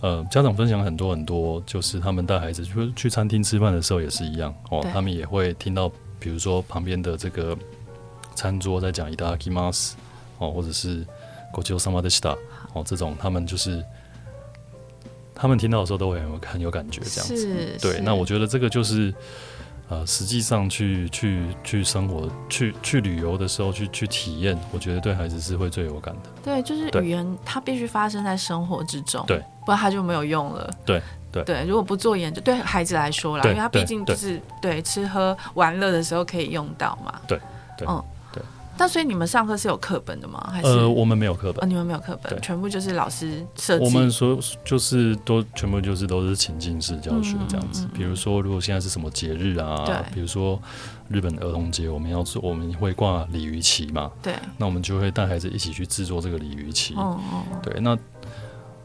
呃，家长分享很多很多，就是他们带孩子去去餐厅吃饭的时候也是一样哦，对他们也会听到，比如说旁边的这个餐桌在讲いただきます哦，或者是。 ごちそうさまでした哦，这种他们就是，他们听到的时候都会很有很有感觉，这样子。是对，是那我觉得这个就是，呃，实际上去去去生活、去去旅游的时候去去体验，我觉得对孩子是会最有感的。对，就是语言它必须发生在生活之中，对，不然它就没有用了。对对对，如果不做研究，对孩子来说啦，对因为他毕竟就是对，对吃喝玩乐的时候可以用到嘛。对对，嗯。 那所以你们上课是有课本的吗？还是呃，我们没有课本。哦，你们没有课本，全部就是老师设计。我们说就是都全部就是都是情境式教学这样子。嗯嗯嗯、比如说，如果现在是什么节日啊？对。比如说日本儿童节，我们要做，我们会挂鲤鱼旗嘛？对。那我们就会带孩子一起去制作这个鲤鱼旗。哦哦。对，那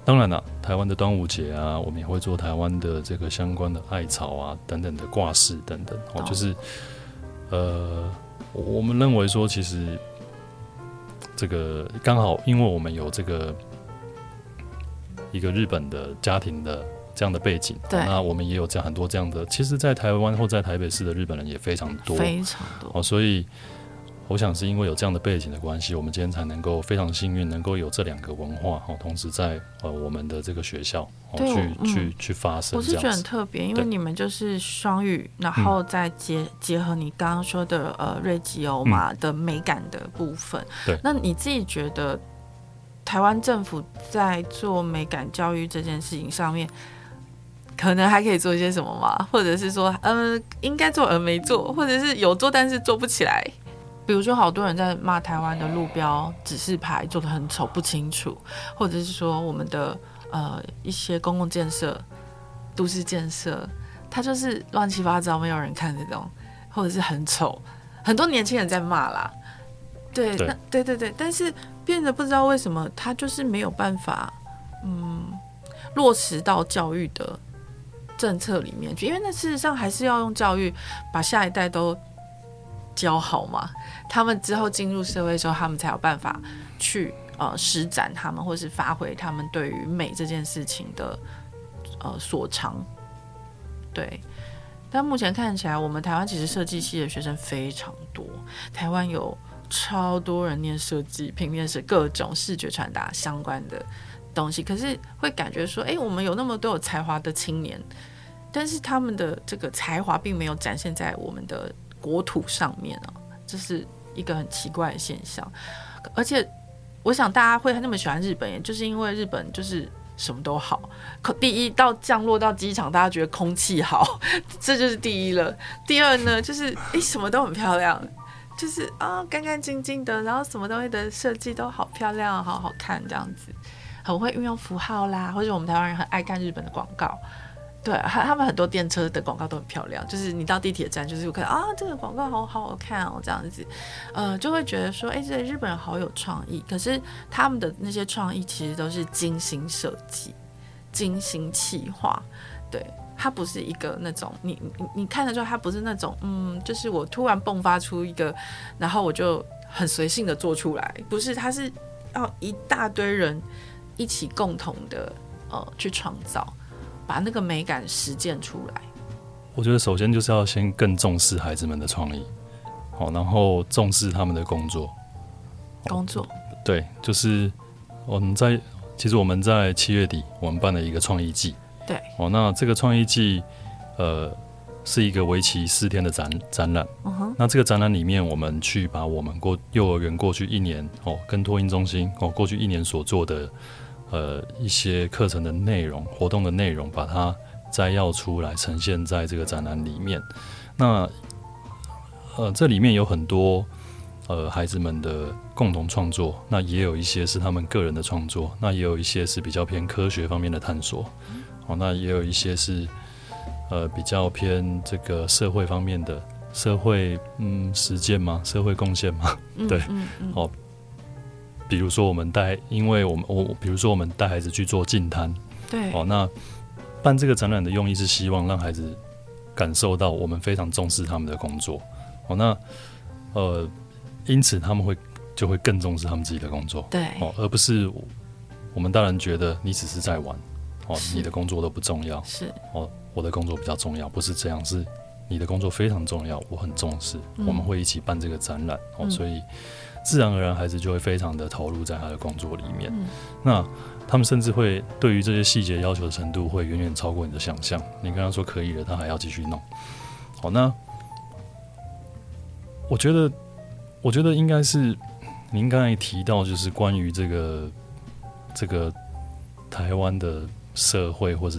当然了，台湾的端午节啊，我们也会做台湾的这个相关的艾草啊等等的挂饰等等。哦，就是呃。我们认为说，其实这个刚好，因为我们有这个一个日本的家庭的这样的背景，对，那我们也有这样很多这样的，其实，在台湾或在台北市的日本人也非常多，非常多哦，所以。我想是因为有这样的背景的关系，我们今天才能够非常幸运，能够有这两个文化哦，同时在呃我们的这个学校哦去、嗯、去去发生。我是觉得很特别，因为你们就是双语，然后再结结合你刚刚说的呃瑞吉欧嘛的美感的部分。对、嗯，那你自己觉得台湾政府在做美感教育这件事情上面，可能还可以做一些什么吗？或者是说，呃，应该做而没做，或者是有做但是做不起来？比如说，好多人在骂台湾的路标指示牌做的很丑不清楚，或者是说我们的呃一些公共建设、都市建设，它就是乱七八糟，没有人看这种，或者是很丑，很多年轻人在骂啦。对，对那对对对，但是变得不知道为什么，它就是没有办法嗯落实到教育的政策里面去，因为那事实上还是要用教育把下一代都。姣好吗，他们之后进入社会的时候，他们才有办法去呃施展他们，或是发挥他们对于美这件事情的呃所长。对，但目前看起来，我们台湾其实设计系的学生非常多，台湾有超多人念设计、平面是各种视觉传达相关的东西，可是会感觉说，哎，我们有那么多有才华的青年，但是他们的这个才华并没有展现在我们的。国土上面啊，这是一个很奇怪的现象，而且我想大家会那么喜欢日本，也就是因为日本就是什么都好。可第一到降落到机场，大家觉得空气好，这就是第一了。第二呢，就是诶，什么都很漂亮，就是啊干干净净的，然后什么东西的设计都好漂亮，好好看，这样子很会运用符号啦，或者我们台湾人很爱看日本的广告。对，他他们很多电车的广告都很漂亮，就是你到地铁站，就是有看啊，这个广告好好好看哦，这样子，呃，就会觉得说，哎，这日本人好有创意。可是他们的那些创意其实都是精心设计、精心企划。对，它不是一个那种你你你看得出来，它不是那种嗯，就是我突然迸发出一个，然后我就很随性的做出来，不是，它是要一大堆人一起共同的呃去创造。把那个美感实践出来，我觉得首先就是要先更重视孩子们的创意，好，然后重视他们的工作。工作对，就是我们在其实我们在七月底我们办了一个创意季，对，哦，那这个创意季呃是一个为期四天的展展览，嗯哼，那这个展览里面我们去把我们过幼儿园过去一年哦跟托婴中心哦过去一年所做的。呃，一些课程的内容、活动的内容，把它摘要出来，呈现在这个展览里面。那呃，这里面有很多呃孩子们的共同创作，那也有一些是他们个人的创作，那也有一些是比较偏科学方面的探索。哦，那也有一些是呃比较偏这个社会方面的社会嗯实践吗？社会贡献吗？对，嗯嗯嗯哦。比如说，我们带，因为我们我，比如说我们带孩子去做净滩，对，哦，那办这个展览的用意是希望让孩子感受到我们非常重视他们的工作，哦，那呃，因此他们会就会更重视他们自己的工作，对，哦，而不是我们大人觉得你只是在玩，哦，你的工作都不重要，是，哦，我的工作比较重要，不是这样，是你的工作非常重要，我很重视，嗯，我们会一起办这个展览，哦，嗯，所以。自然而然，孩子就会非常的投入在他的工作里面。嗯、那他们甚至会对于这些细节要求的程度，会远远超过你的想象。你跟他说可以了，他还要继续弄。好，那我觉得，我觉得应该是您刚才提到，就是关于这个这个台湾的社会，或者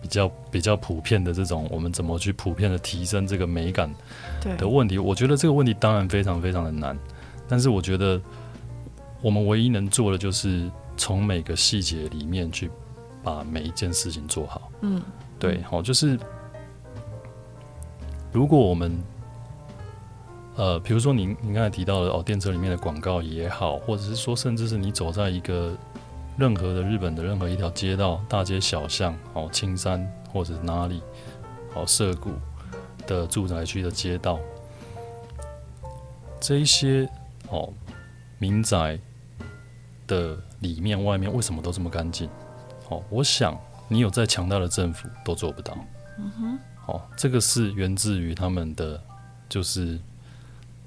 比较比较普遍的这种，我们怎么去普遍的提升这个美感的问题？我觉得这个问题当然非常非常的难。但是我觉得，我们唯一能做的就是从每个细节里面去把每一件事情做好。嗯，对，好，就是如果我们，呃，比如说您您刚才提到的哦，电车里面的广告也好，或者是说，甚至是你走在一个任何的日本的任何一条街道、大街小巷，哦，青山或者是哪里，哦，涩谷的住宅区的街道，这一些。哦，民宅的里面、外面为什么都这么干净？哦，我想你有再强大的政府都做不到。嗯哼。哦，这个是源自于他们的，就是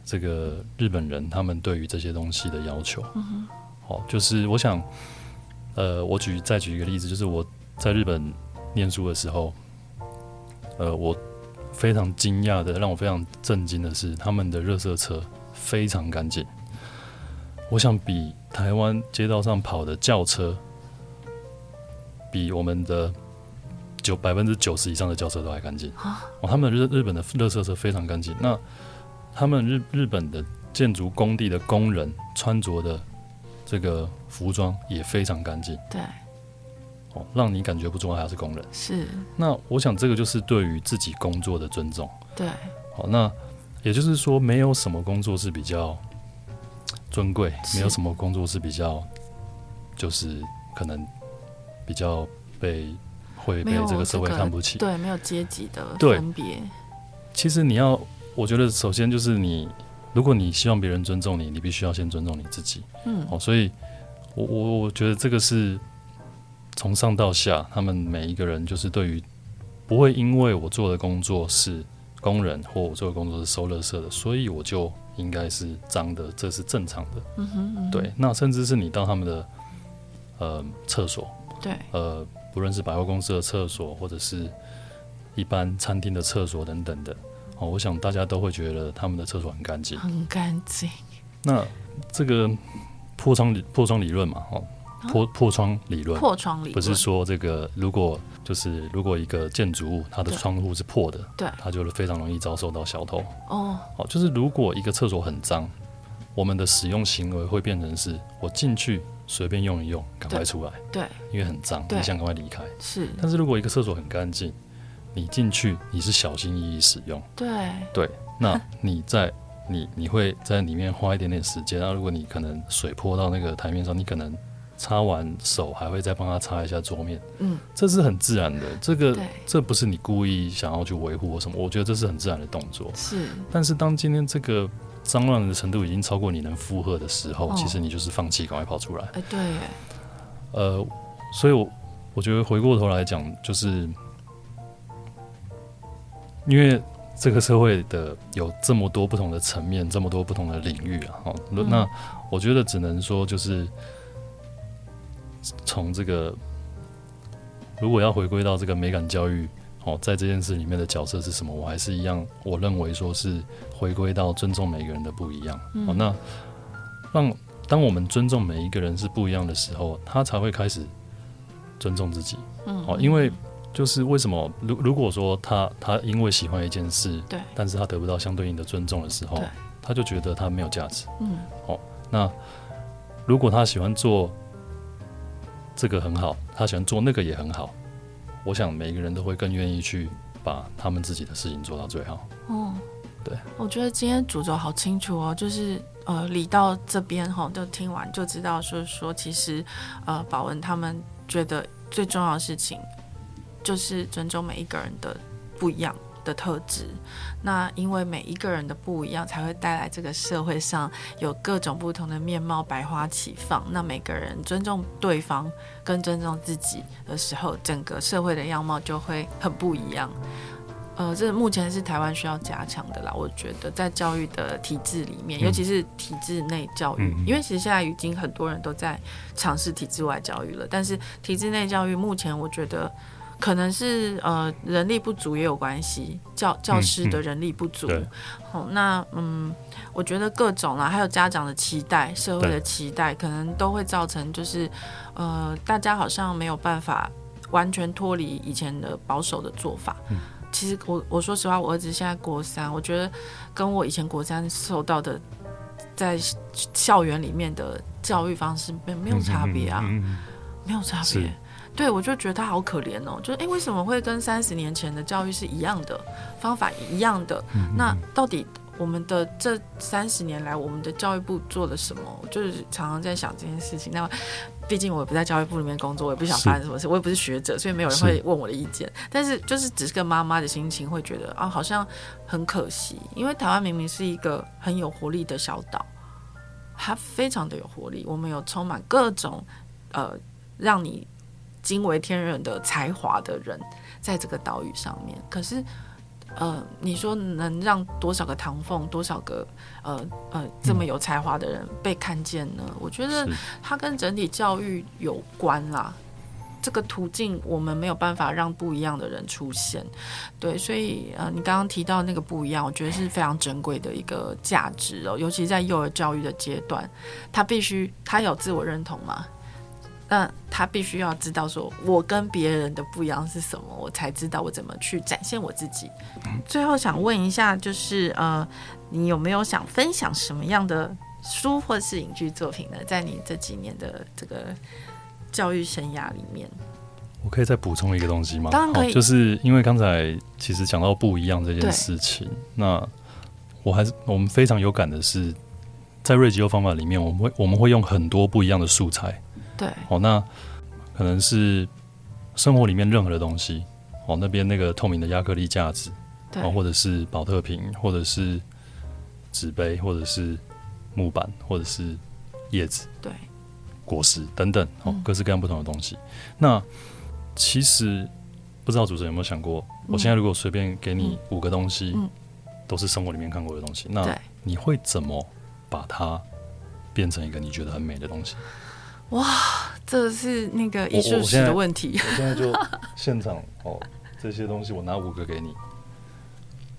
这个日本人他们对于这些东西的要求。嗯哼。哦，就是我想，呃，我举再举一个例子，就是我在日本念书的时候，呃，我非常惊讶的，让我非常震惊的是，他们的热色车。非常干净，我想比台湾街道上跑的轿车，比我们的九百分之九十以上的轿车都还干净。哦，他们日日本的垃圾车非常干净。那他们日日本的建筑工地的工人穿着的这个服装也非常干净。对，哦，让你感觉不出来他是工人。是。那我想这个就是对于自己工作的尊重。对。好，那。也就是说，没有什么工作是比较尊贵，没有什么工作是比较，就是可能比较被会被这个社会看不起。对，没有阶级的分别。其实你要我觉得首先就是你，如果你希望别人尊重你，你必须要先尊重你自己。嗯，哦，所以我我我觉得这个是从上到下，他们每一个人就是对于不会因为我做的工作是工人，或我做的工作是收垃圾的，所以我就应该是脏的，这是正常的。嗯哼，嗯哼，对，那甚至是你到他们的呃厕所，对，呃，不论是百货公司的厕所，或者是一般餐厅的厕所等等的。哦，我想大家都会觉得他们的厕所很干净，很干净。那这个破窗理破窗理论嘛，哦，破破窗理论，破窗理论不是说这个如果就是如果一个建筑物它的窗户是破的，对，它就是非常容易遭受到小偷。哦，好，就是如果一个厕所很脏，我们的使用行为会变成是我进去随便用一用，赶快出来，对，因为很脏，你想赶快离开。是，但是如果一个厕所很干净。你进去，你是小心翼翼使用，对对。那你在你你会在里面花一点点时间。然后如果你可能水泼到那个台面上，你可能擦完手还会再帮他擦一下桌面，嗯，这是很自然的。这个这不是你故意想要去维护或什么，我觉得这是很自然的动作。是。但是当今天这个脏乱的程度已经超过你能负荷的时候，哦，其实你就是放弃，赶快跑出来。哎，对。呃，所以我我觉得回过头来讲，就是。因为这个社会的有这么多不同的层面，这么多不同的领域啊，哦，那我觉得只能说就是从这个，如果要回归到这个美感教育，哦，在这件事里面的角色是什么？我还是一样，我认为说是回归到尊重每个人的不一样。哦，那让当我们尊重每一个人是不一样的时候，他才会开始尊重自己。嗯，哦，因为。就是为什么，如如果说他他因为喜欢一件事，对，但是他得不到相对应的尊重的时候，他就觉得他没有价值。嗯，哦，那如果他喜欢做这个很好，他喜欢做那个也很好，我想每个人都会更愿意去把他们自己的事情做到最好。哦，对，我觉得今天主轴好清楚哦，就是呃，理到这边哈，就听完就知道，就是说其实呃，宝文他们觉得最重要的事情。就是尊重每一个人的不一样的特质，那因为每一个人的不一样，才会带来这个社会上有各种不同的面貌，百花齐放。那每个人尊重对方跟尊重自己的时候，整个社会的样貌就会很不一样。呃，这目前是台湾需要加强的啦。我觉得在教育的体制里面，尤其是体制内教育，因为其实现在已经很多人都在尝试体制外教育了，但是体制内教育目前我觉得。可能是呃人力不足也有关系，教教师的人力不足。好、嗯嗯哦，那嗯，我觉得各种啦，还有家长的期待、社会的期待，可能都会造成就是呃大家好像没有办法完全脱离以前的保守的做法。嗯、其实我我说实话，我儿子现在国三，我觉得跟我以前国三受到的在校园里面的教育方式没没有差别啊，嗯嗯嗯、没有差别。对，我就觉得他好可怜哦，就是诶，为什么会跟三十年前的教育是一样的，方法一样的？那到底我们的这三十年来，我们的教育部做了什么？就是常常在想这件事情。那么，毕竟我也不在教育部里面工作，我也不想发生什么事，我也不是学者，所以没有人会问我的意见。但是，就是只是个妈妈的心情，会觉得啊，好像很可惜，因为台湾明明是一个很有活力的小岛，它非常的有活力，我们有充满各种呃，让你。惊为天人的才华的人，在这个岛屿上面，可是，呃，你说能让多少个唐凤，多少个呃呃这么有才华的人被看见呢？嗯、我觉得它跟整体教育有关啦。这个途径我们没有办法让不一样的人出现，对，所以呃，你刚刚提到那个不一样，我觉得是非常珍贵的一个价值哦，尤其在幼儿教育的阶段，他必须他有自我认同嘛。那他必须要知道，说我跟别人的不一样是什么，我才知道我怎么去展现我自己。最后想问一下，就是呃，你有没有想分享什么样的书或是影剧作品呢？在你这几年的这个教育生涯里面，我可以再补充一个东西吗？当然可以。哦，就是因为刚才其实讲到不一样这件事情，那我还是我们非常有感的是，在瑞吉欧方法里面，我们会我们会用很多不一样的素材。对，哦，那可能是生活里面任何的东西，哦，那边那个透明的亚克力架子，对，或者是保特瓶，或者是纸杯，或者是木板，或者是叶子，对，果实等等，哦，各式各样不同的东西。嗯、那其实不知道主持人有没有想过，嗯、我现在如果随便给你五个东西，嗯、都是生活里面看过的东西，那你会怎么把它变成一个你觉得很美的东西？哇，这是那个艺术史的问题。我现在就现场哦，这些东西我拿五个给你。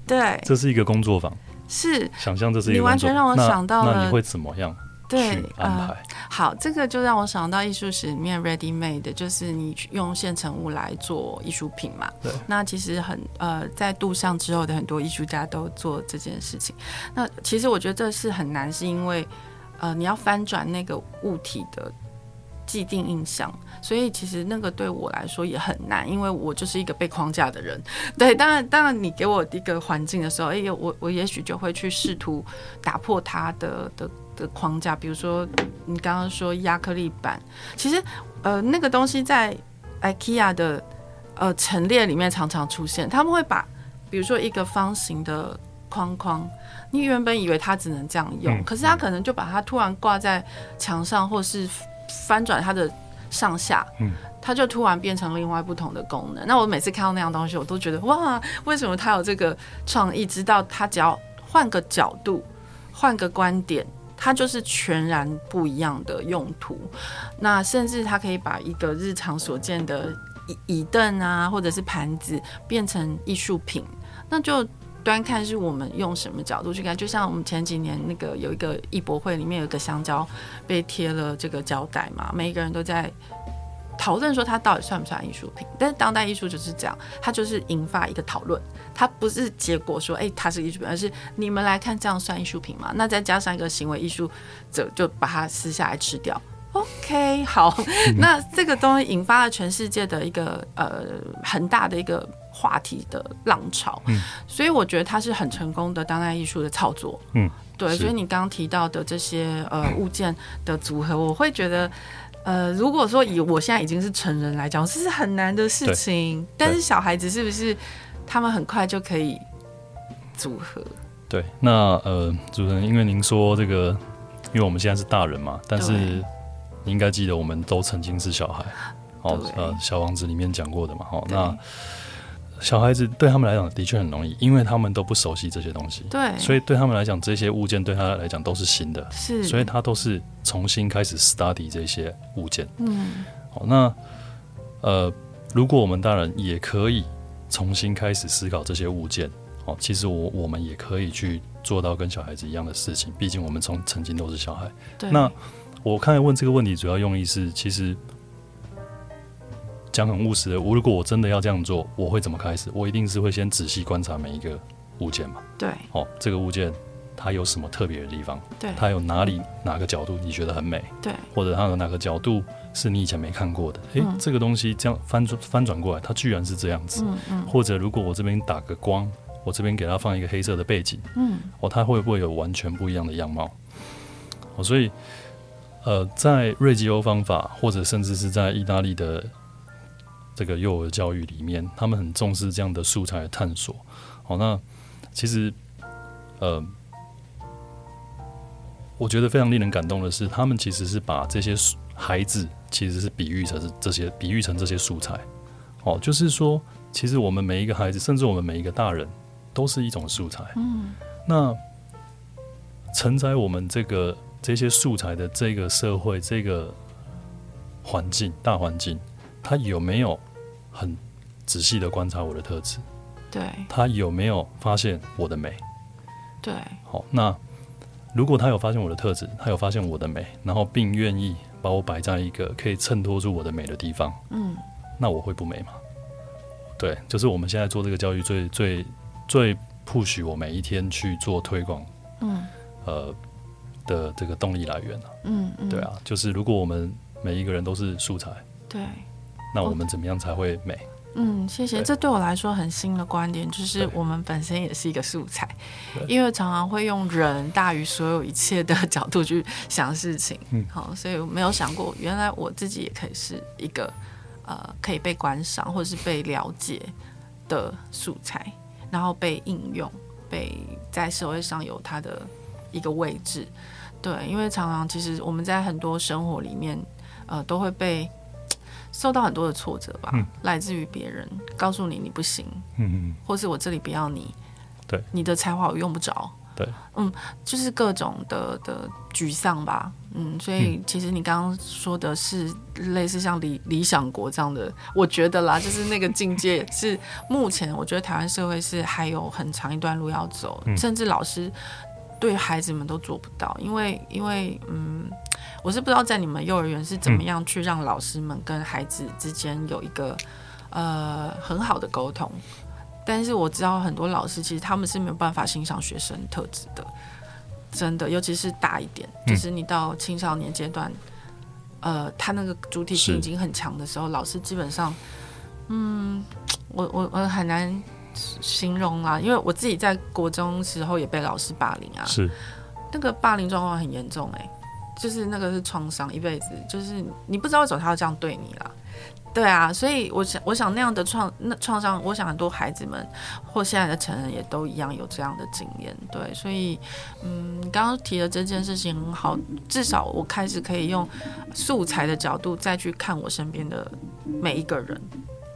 对，这是一个工作坊。是，想象这是一个工作坊。你完全让我想到了。那你会怎么样？对，安排、呃。好，这个就让我想到艺术史里面 ready made，就是你用现成物来做艺术品嘛。对。那其实很呃，在杜尚之后的很多艺术家都做这件事情。那其实我觉得这是很难，是因为呃，你要翻转那个物体的既定印象，所以其实那个对我来说也很难，因为我就是一个被框架的人。对，当然，当然，你给我一个环境的时候，哎，我我也许就会去试图打破它的的。的框架，比如说你刚刚说亚克力板，其实呃那个东西在 IKEA 的呃陈列里面常常出现。他们会把比如说一个方形的框框，你原本以为它只能这样用，嗯、可是他可能就把它突然挂在墙上，或是翻转它的上下，嗯，它就突然变成另外不同的功能。那我每次看到那样东西，我都觉得哇，为什么他有这个创意？知道他只要换个角度，换个观点。它就是全然不一样的用途，那甚至它可以把一个日常所见的椅椅凳啊，或者是盘子变成艺术品，那就端看是我们用什么角度去看。就像我们前几年那个有一个艺博会里面有一个香蕉被贴了这个胶带嘛，每一个人都在。讨论说它到底算不算艺术品？但是当代艺术就是这样，它就是引发一个讨论，它不是结果说，哎，它是艺术品，而是你们来看这样算艺术品吗？那再加上一个行为艺术者就把它撕下来吃掉。OK，好，那这个东西引发了全世界的一个呃很大的一个话题的浪潮，嗯，所以我觉得它是很成功的当代艺术的操作，嗯，对，所以你刚刚提到的这些呃 物件的组合，我会觉得。呃，如果说以我现在已经是成人来讲，这是很难的事情。但是小孩子是不是他们很快就可以组合？对，那呃，主持人，因为您说这个，因为我们现在是大人嘛，但是你应该记得我们都曾经是小孩。哦，呃，小王子里面讲过的嘛，哦，那。小孩子对他们来讲的确很容易，因为他们都不熟悉这些东西，对，所以对他们来讲，这些物件对他来讲都是新的，是，所以他都是重新开始 study 这些物件。嗯，好，那呃，如果我们大人也可以重新开始思考这些物件，哦，其实我我们也可以去做到跟小孩子一样的事情，毕竟我们从曾经都是小孩。对，那我刚才问这个问题主要用意是，其实。讲很务实的，我如果我真的要这样做，我会怎么开始？我一定是会先仔细观察每一个物件嘛。对，哦，这个物件它有什么特别的地方？对，它有哪里哪个角度你觉得很美？对，或者它有哪个角度是你以前没看过的？诶、嗯，这个东西这样翻转翻转过来，它居然是这样子。嗯嗯。或者如果我这边打个光，我这边给它放一个黑色的背景，嗯，哦，它会不会有完全不一样的样貌？哦，所以呃，在瑞吉欧方法，或者甚至是在意大利的。这个幼儿教育里面，他们很重视这样的素材的探索。好，那其实，呃，我觉得非常令人感动的是，他们其实是把这些孩子其实是比喻成这些，比喻成这些素材。哦，就是说，其实我们每一个孩子，甚至我们每一个大人，都是一种素材。嗯。那承载我们这个这些素材的这个社会，这个环境，大环境。他有没有很仔细的观察我的特质？对。他有没有发现我的美？对。好，那如果他有发现我的特质，他有发现我的美，然后并愿意把我摆在一个可以衬托出我的美的地方，嗯，那我会不美吗？对，就是我们现在做这个教育最最最 push 我每一天去做推广，嗯，呃的这个动力来源啊，嗯嗯，对啊，就是如果我们每一个人都是素材，对。那我们怎么样才会美？嗯，谢谢。这对我来说很新的观点，就是我们本身也是一个素材，因为常常会用人大于所有一切的角度去想事情。嗯，好，所以我没有想过，原来我自己也可以是一个呃可以被观赏或者是被了解的素材。然后被应用，被在社会上有它的一个位置。对，因为常常其实我们在很多生活里面，呃，都会被受到很多的挫折吧，嗯、来自于别人告诉你你不行，嗯嗯，或是我这里不要你，对，你的才华我用不着。对，嗯，就是各种的的沮丧吧，嗯，所以其实你刚刚说的是类似像理理想国这样的，我觉得啦，就是那个境界是目前我觉得台湾社会是还有很长一段路要走，嗯、甚至老师对孩子们都做不到，因为因为嗯，我是不知道在你们幼儿园是怎么样去让老师们跟孩子之间有一个呃很好的沟通。但是我知道很多老师其实他们是没有办法欣赏学生特质的，真的，尤其是大一点，嗯、就是你到青少年阶段，呃，他那个主体性已经很强的时候，老师基本上，嗯，我我我很难形容啊，因为我自己在国中时候也被老师霸凌啊，是，那个霸凌状况很严重哎、欸，就是那个是创伤一辈子，就是你不知道为什么他要这样对你啦。对啊，所以我想，我想那样的创那创伤，我想很多孩子们或现在的成人也都一样有这样的经验。对，所以，嗯，刚刚提的这件事情很好，至少我开始可以用素材的角度再去看我身边的每一个人。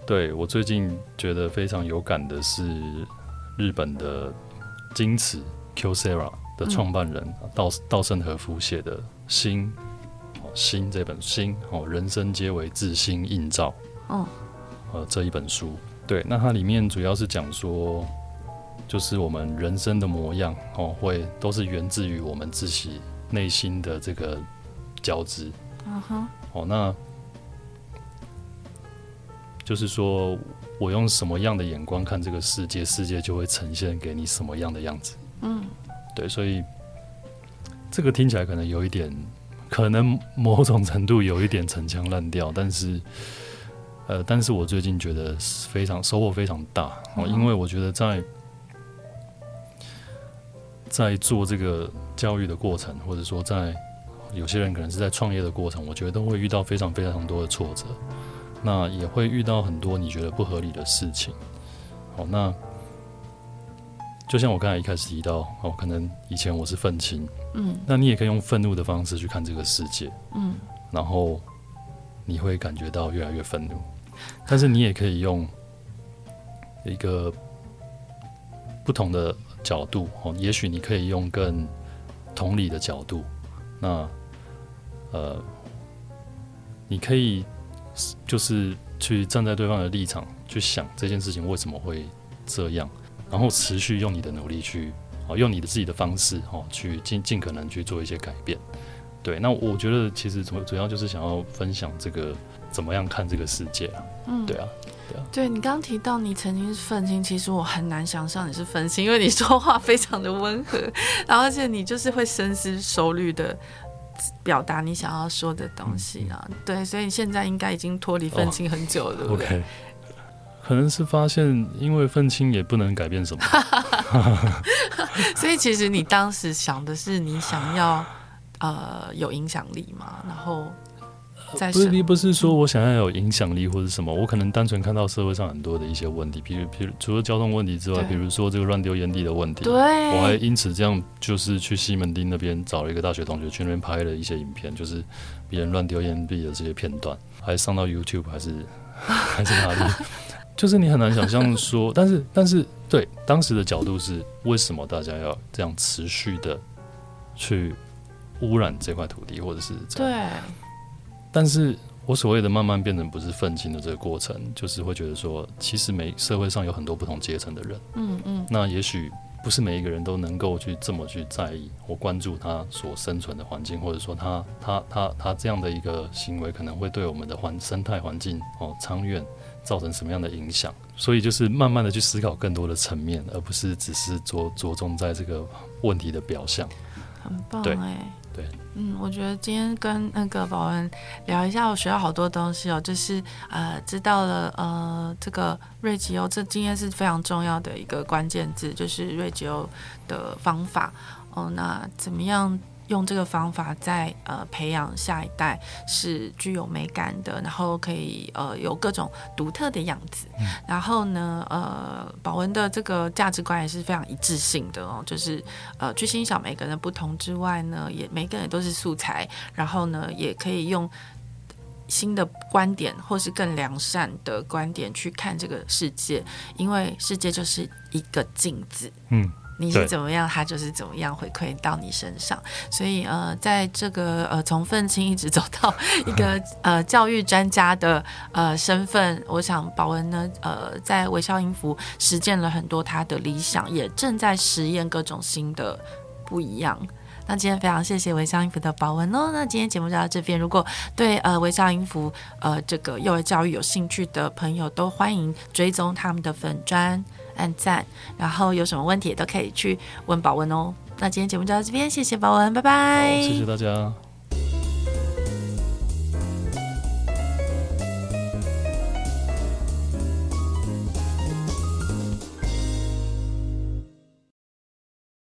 对，我最近觉得非常有感的是日本的京瓷 Kyocera 的创办人稻稻盛和夫写的《心》。心这本心哦，人生皆为自心映照。哦，呃，这一本书，对，那它里面主要是讲说，就是我们人生的模样哦，会都是源自于我们自己内心的这个交织。嗯哼，哦，那就是说我用什么样的眼光看这个世界，世界就会呈现给你什么样的样子。嗯，对，所以这个听起来可能有一点。可能某种程度有一点陈腔滥调，但是，呃，但是我最近觉得非常收获非常大哦，因为我觉得在在做这个教育的过程，或者说在有些人可能是在创业的过程，我觉得都会遇到非常非常多的挫折，那也会遇到很多你觉得不合理的事情，好，那。就像我刚才一开始提到，哦，可能以前我是愤青，嗯，那你也可以用愤怒的方式去看这个世界，嗯，然后你会感觉到越来越愤怒，但是你也可以用一个不同的角度，哦，也许你可以用更同理的角度，那呃，你可以就是去站在对方的立场去想这件事情为什么会这样。然后持续用你的努力去，哦，用你的自己的方式，哦，去尽尽可能去做一些改变。对，那我觉得其实主主要就是想要分享这个怎么样看这个世界啊。嗯，对啊，对啊。对，你刚刚提到你曾经是愤青，其实我很难想象你是愤青，因为你说话非常的温和，然后而且你就是会深思熟虑的表达你想要说的东西啊。嗯、对，所以你现在应该已经脱离愤青很久了，哦、对不对？Okay. 可能是发现，因为愤青也不能改变什么，所以其实你当时想的是，你想要 呃有影响力嘛？然后在不是你不是说我想要有影响力或者什么？我可能单纯看到社会上很多的一些问题，比如比如除了交通问题之外，比如说这个乱丢烟蒂的问题，对，我还因此这样就是去西门町那边找了一个大学同学去那边拍了一些影片，就是别人乱丢烟蒂的这些片段，还上到 YouTube 还是 还是哪里？就是你很难想象说，但是但是对当时的角度是，为什么大家要这样持续的去污染这块土地，或者是这样？对。但是我所谓的慢慢变成不是愤青的这个过程，就是会觉得说，其实每社会上有很多不同阶层的人，嗯嗯，那也许不是每一个人都能够去这么去在意或关注他所生存的环境，或者说他他他他这样的一个行为可能会对我们的环生态环境哦长远。造成什么样的影响？所以就是慢慢的去思考更多的层面，而不是只是着着重在这个问题的表象。很棒哎，对，嗯，我觉得今天跟那个保文聊一下，我学到好多东西哦，就是呃，知道了呃，这个瑞吉欧，这今天是非常重要的一个关键字，就是瑞吉欧的方法哦。那怎么样用这个方法在呃培养下一代是具有美感的，然后可以呃有各种独特的样子。嗯、然后呢，呃，宝文的这个价值观也是非常一致性的哦，就是呃去欣赏每个人的不同之外呢，也每个人都是素材，然后呢，也可以用新的观点或是更良善的观点去看这个世界，因为世界就是一个镜子。嗯。你是怎么样，他就是怎么样回馈到你身上。所以呃，在这个呃从愤青一直走到一个呃 教育专家的呃身份，我想宝文呢呃在微笑音符实践了很多他的理想，也正在实验各种新的不一样。那今天非常谢谢微笑音符的宝文哦。那今天节目就到这边，如果对呃微笑音符呃这个幼儿教育有兴趣的朋友，都欢迎追踪他们的粉专。按赞，然后有什么问题都可以去问宝文哦。那今天节目就到这边，谢谢宝文，拜拜。谢谢大家。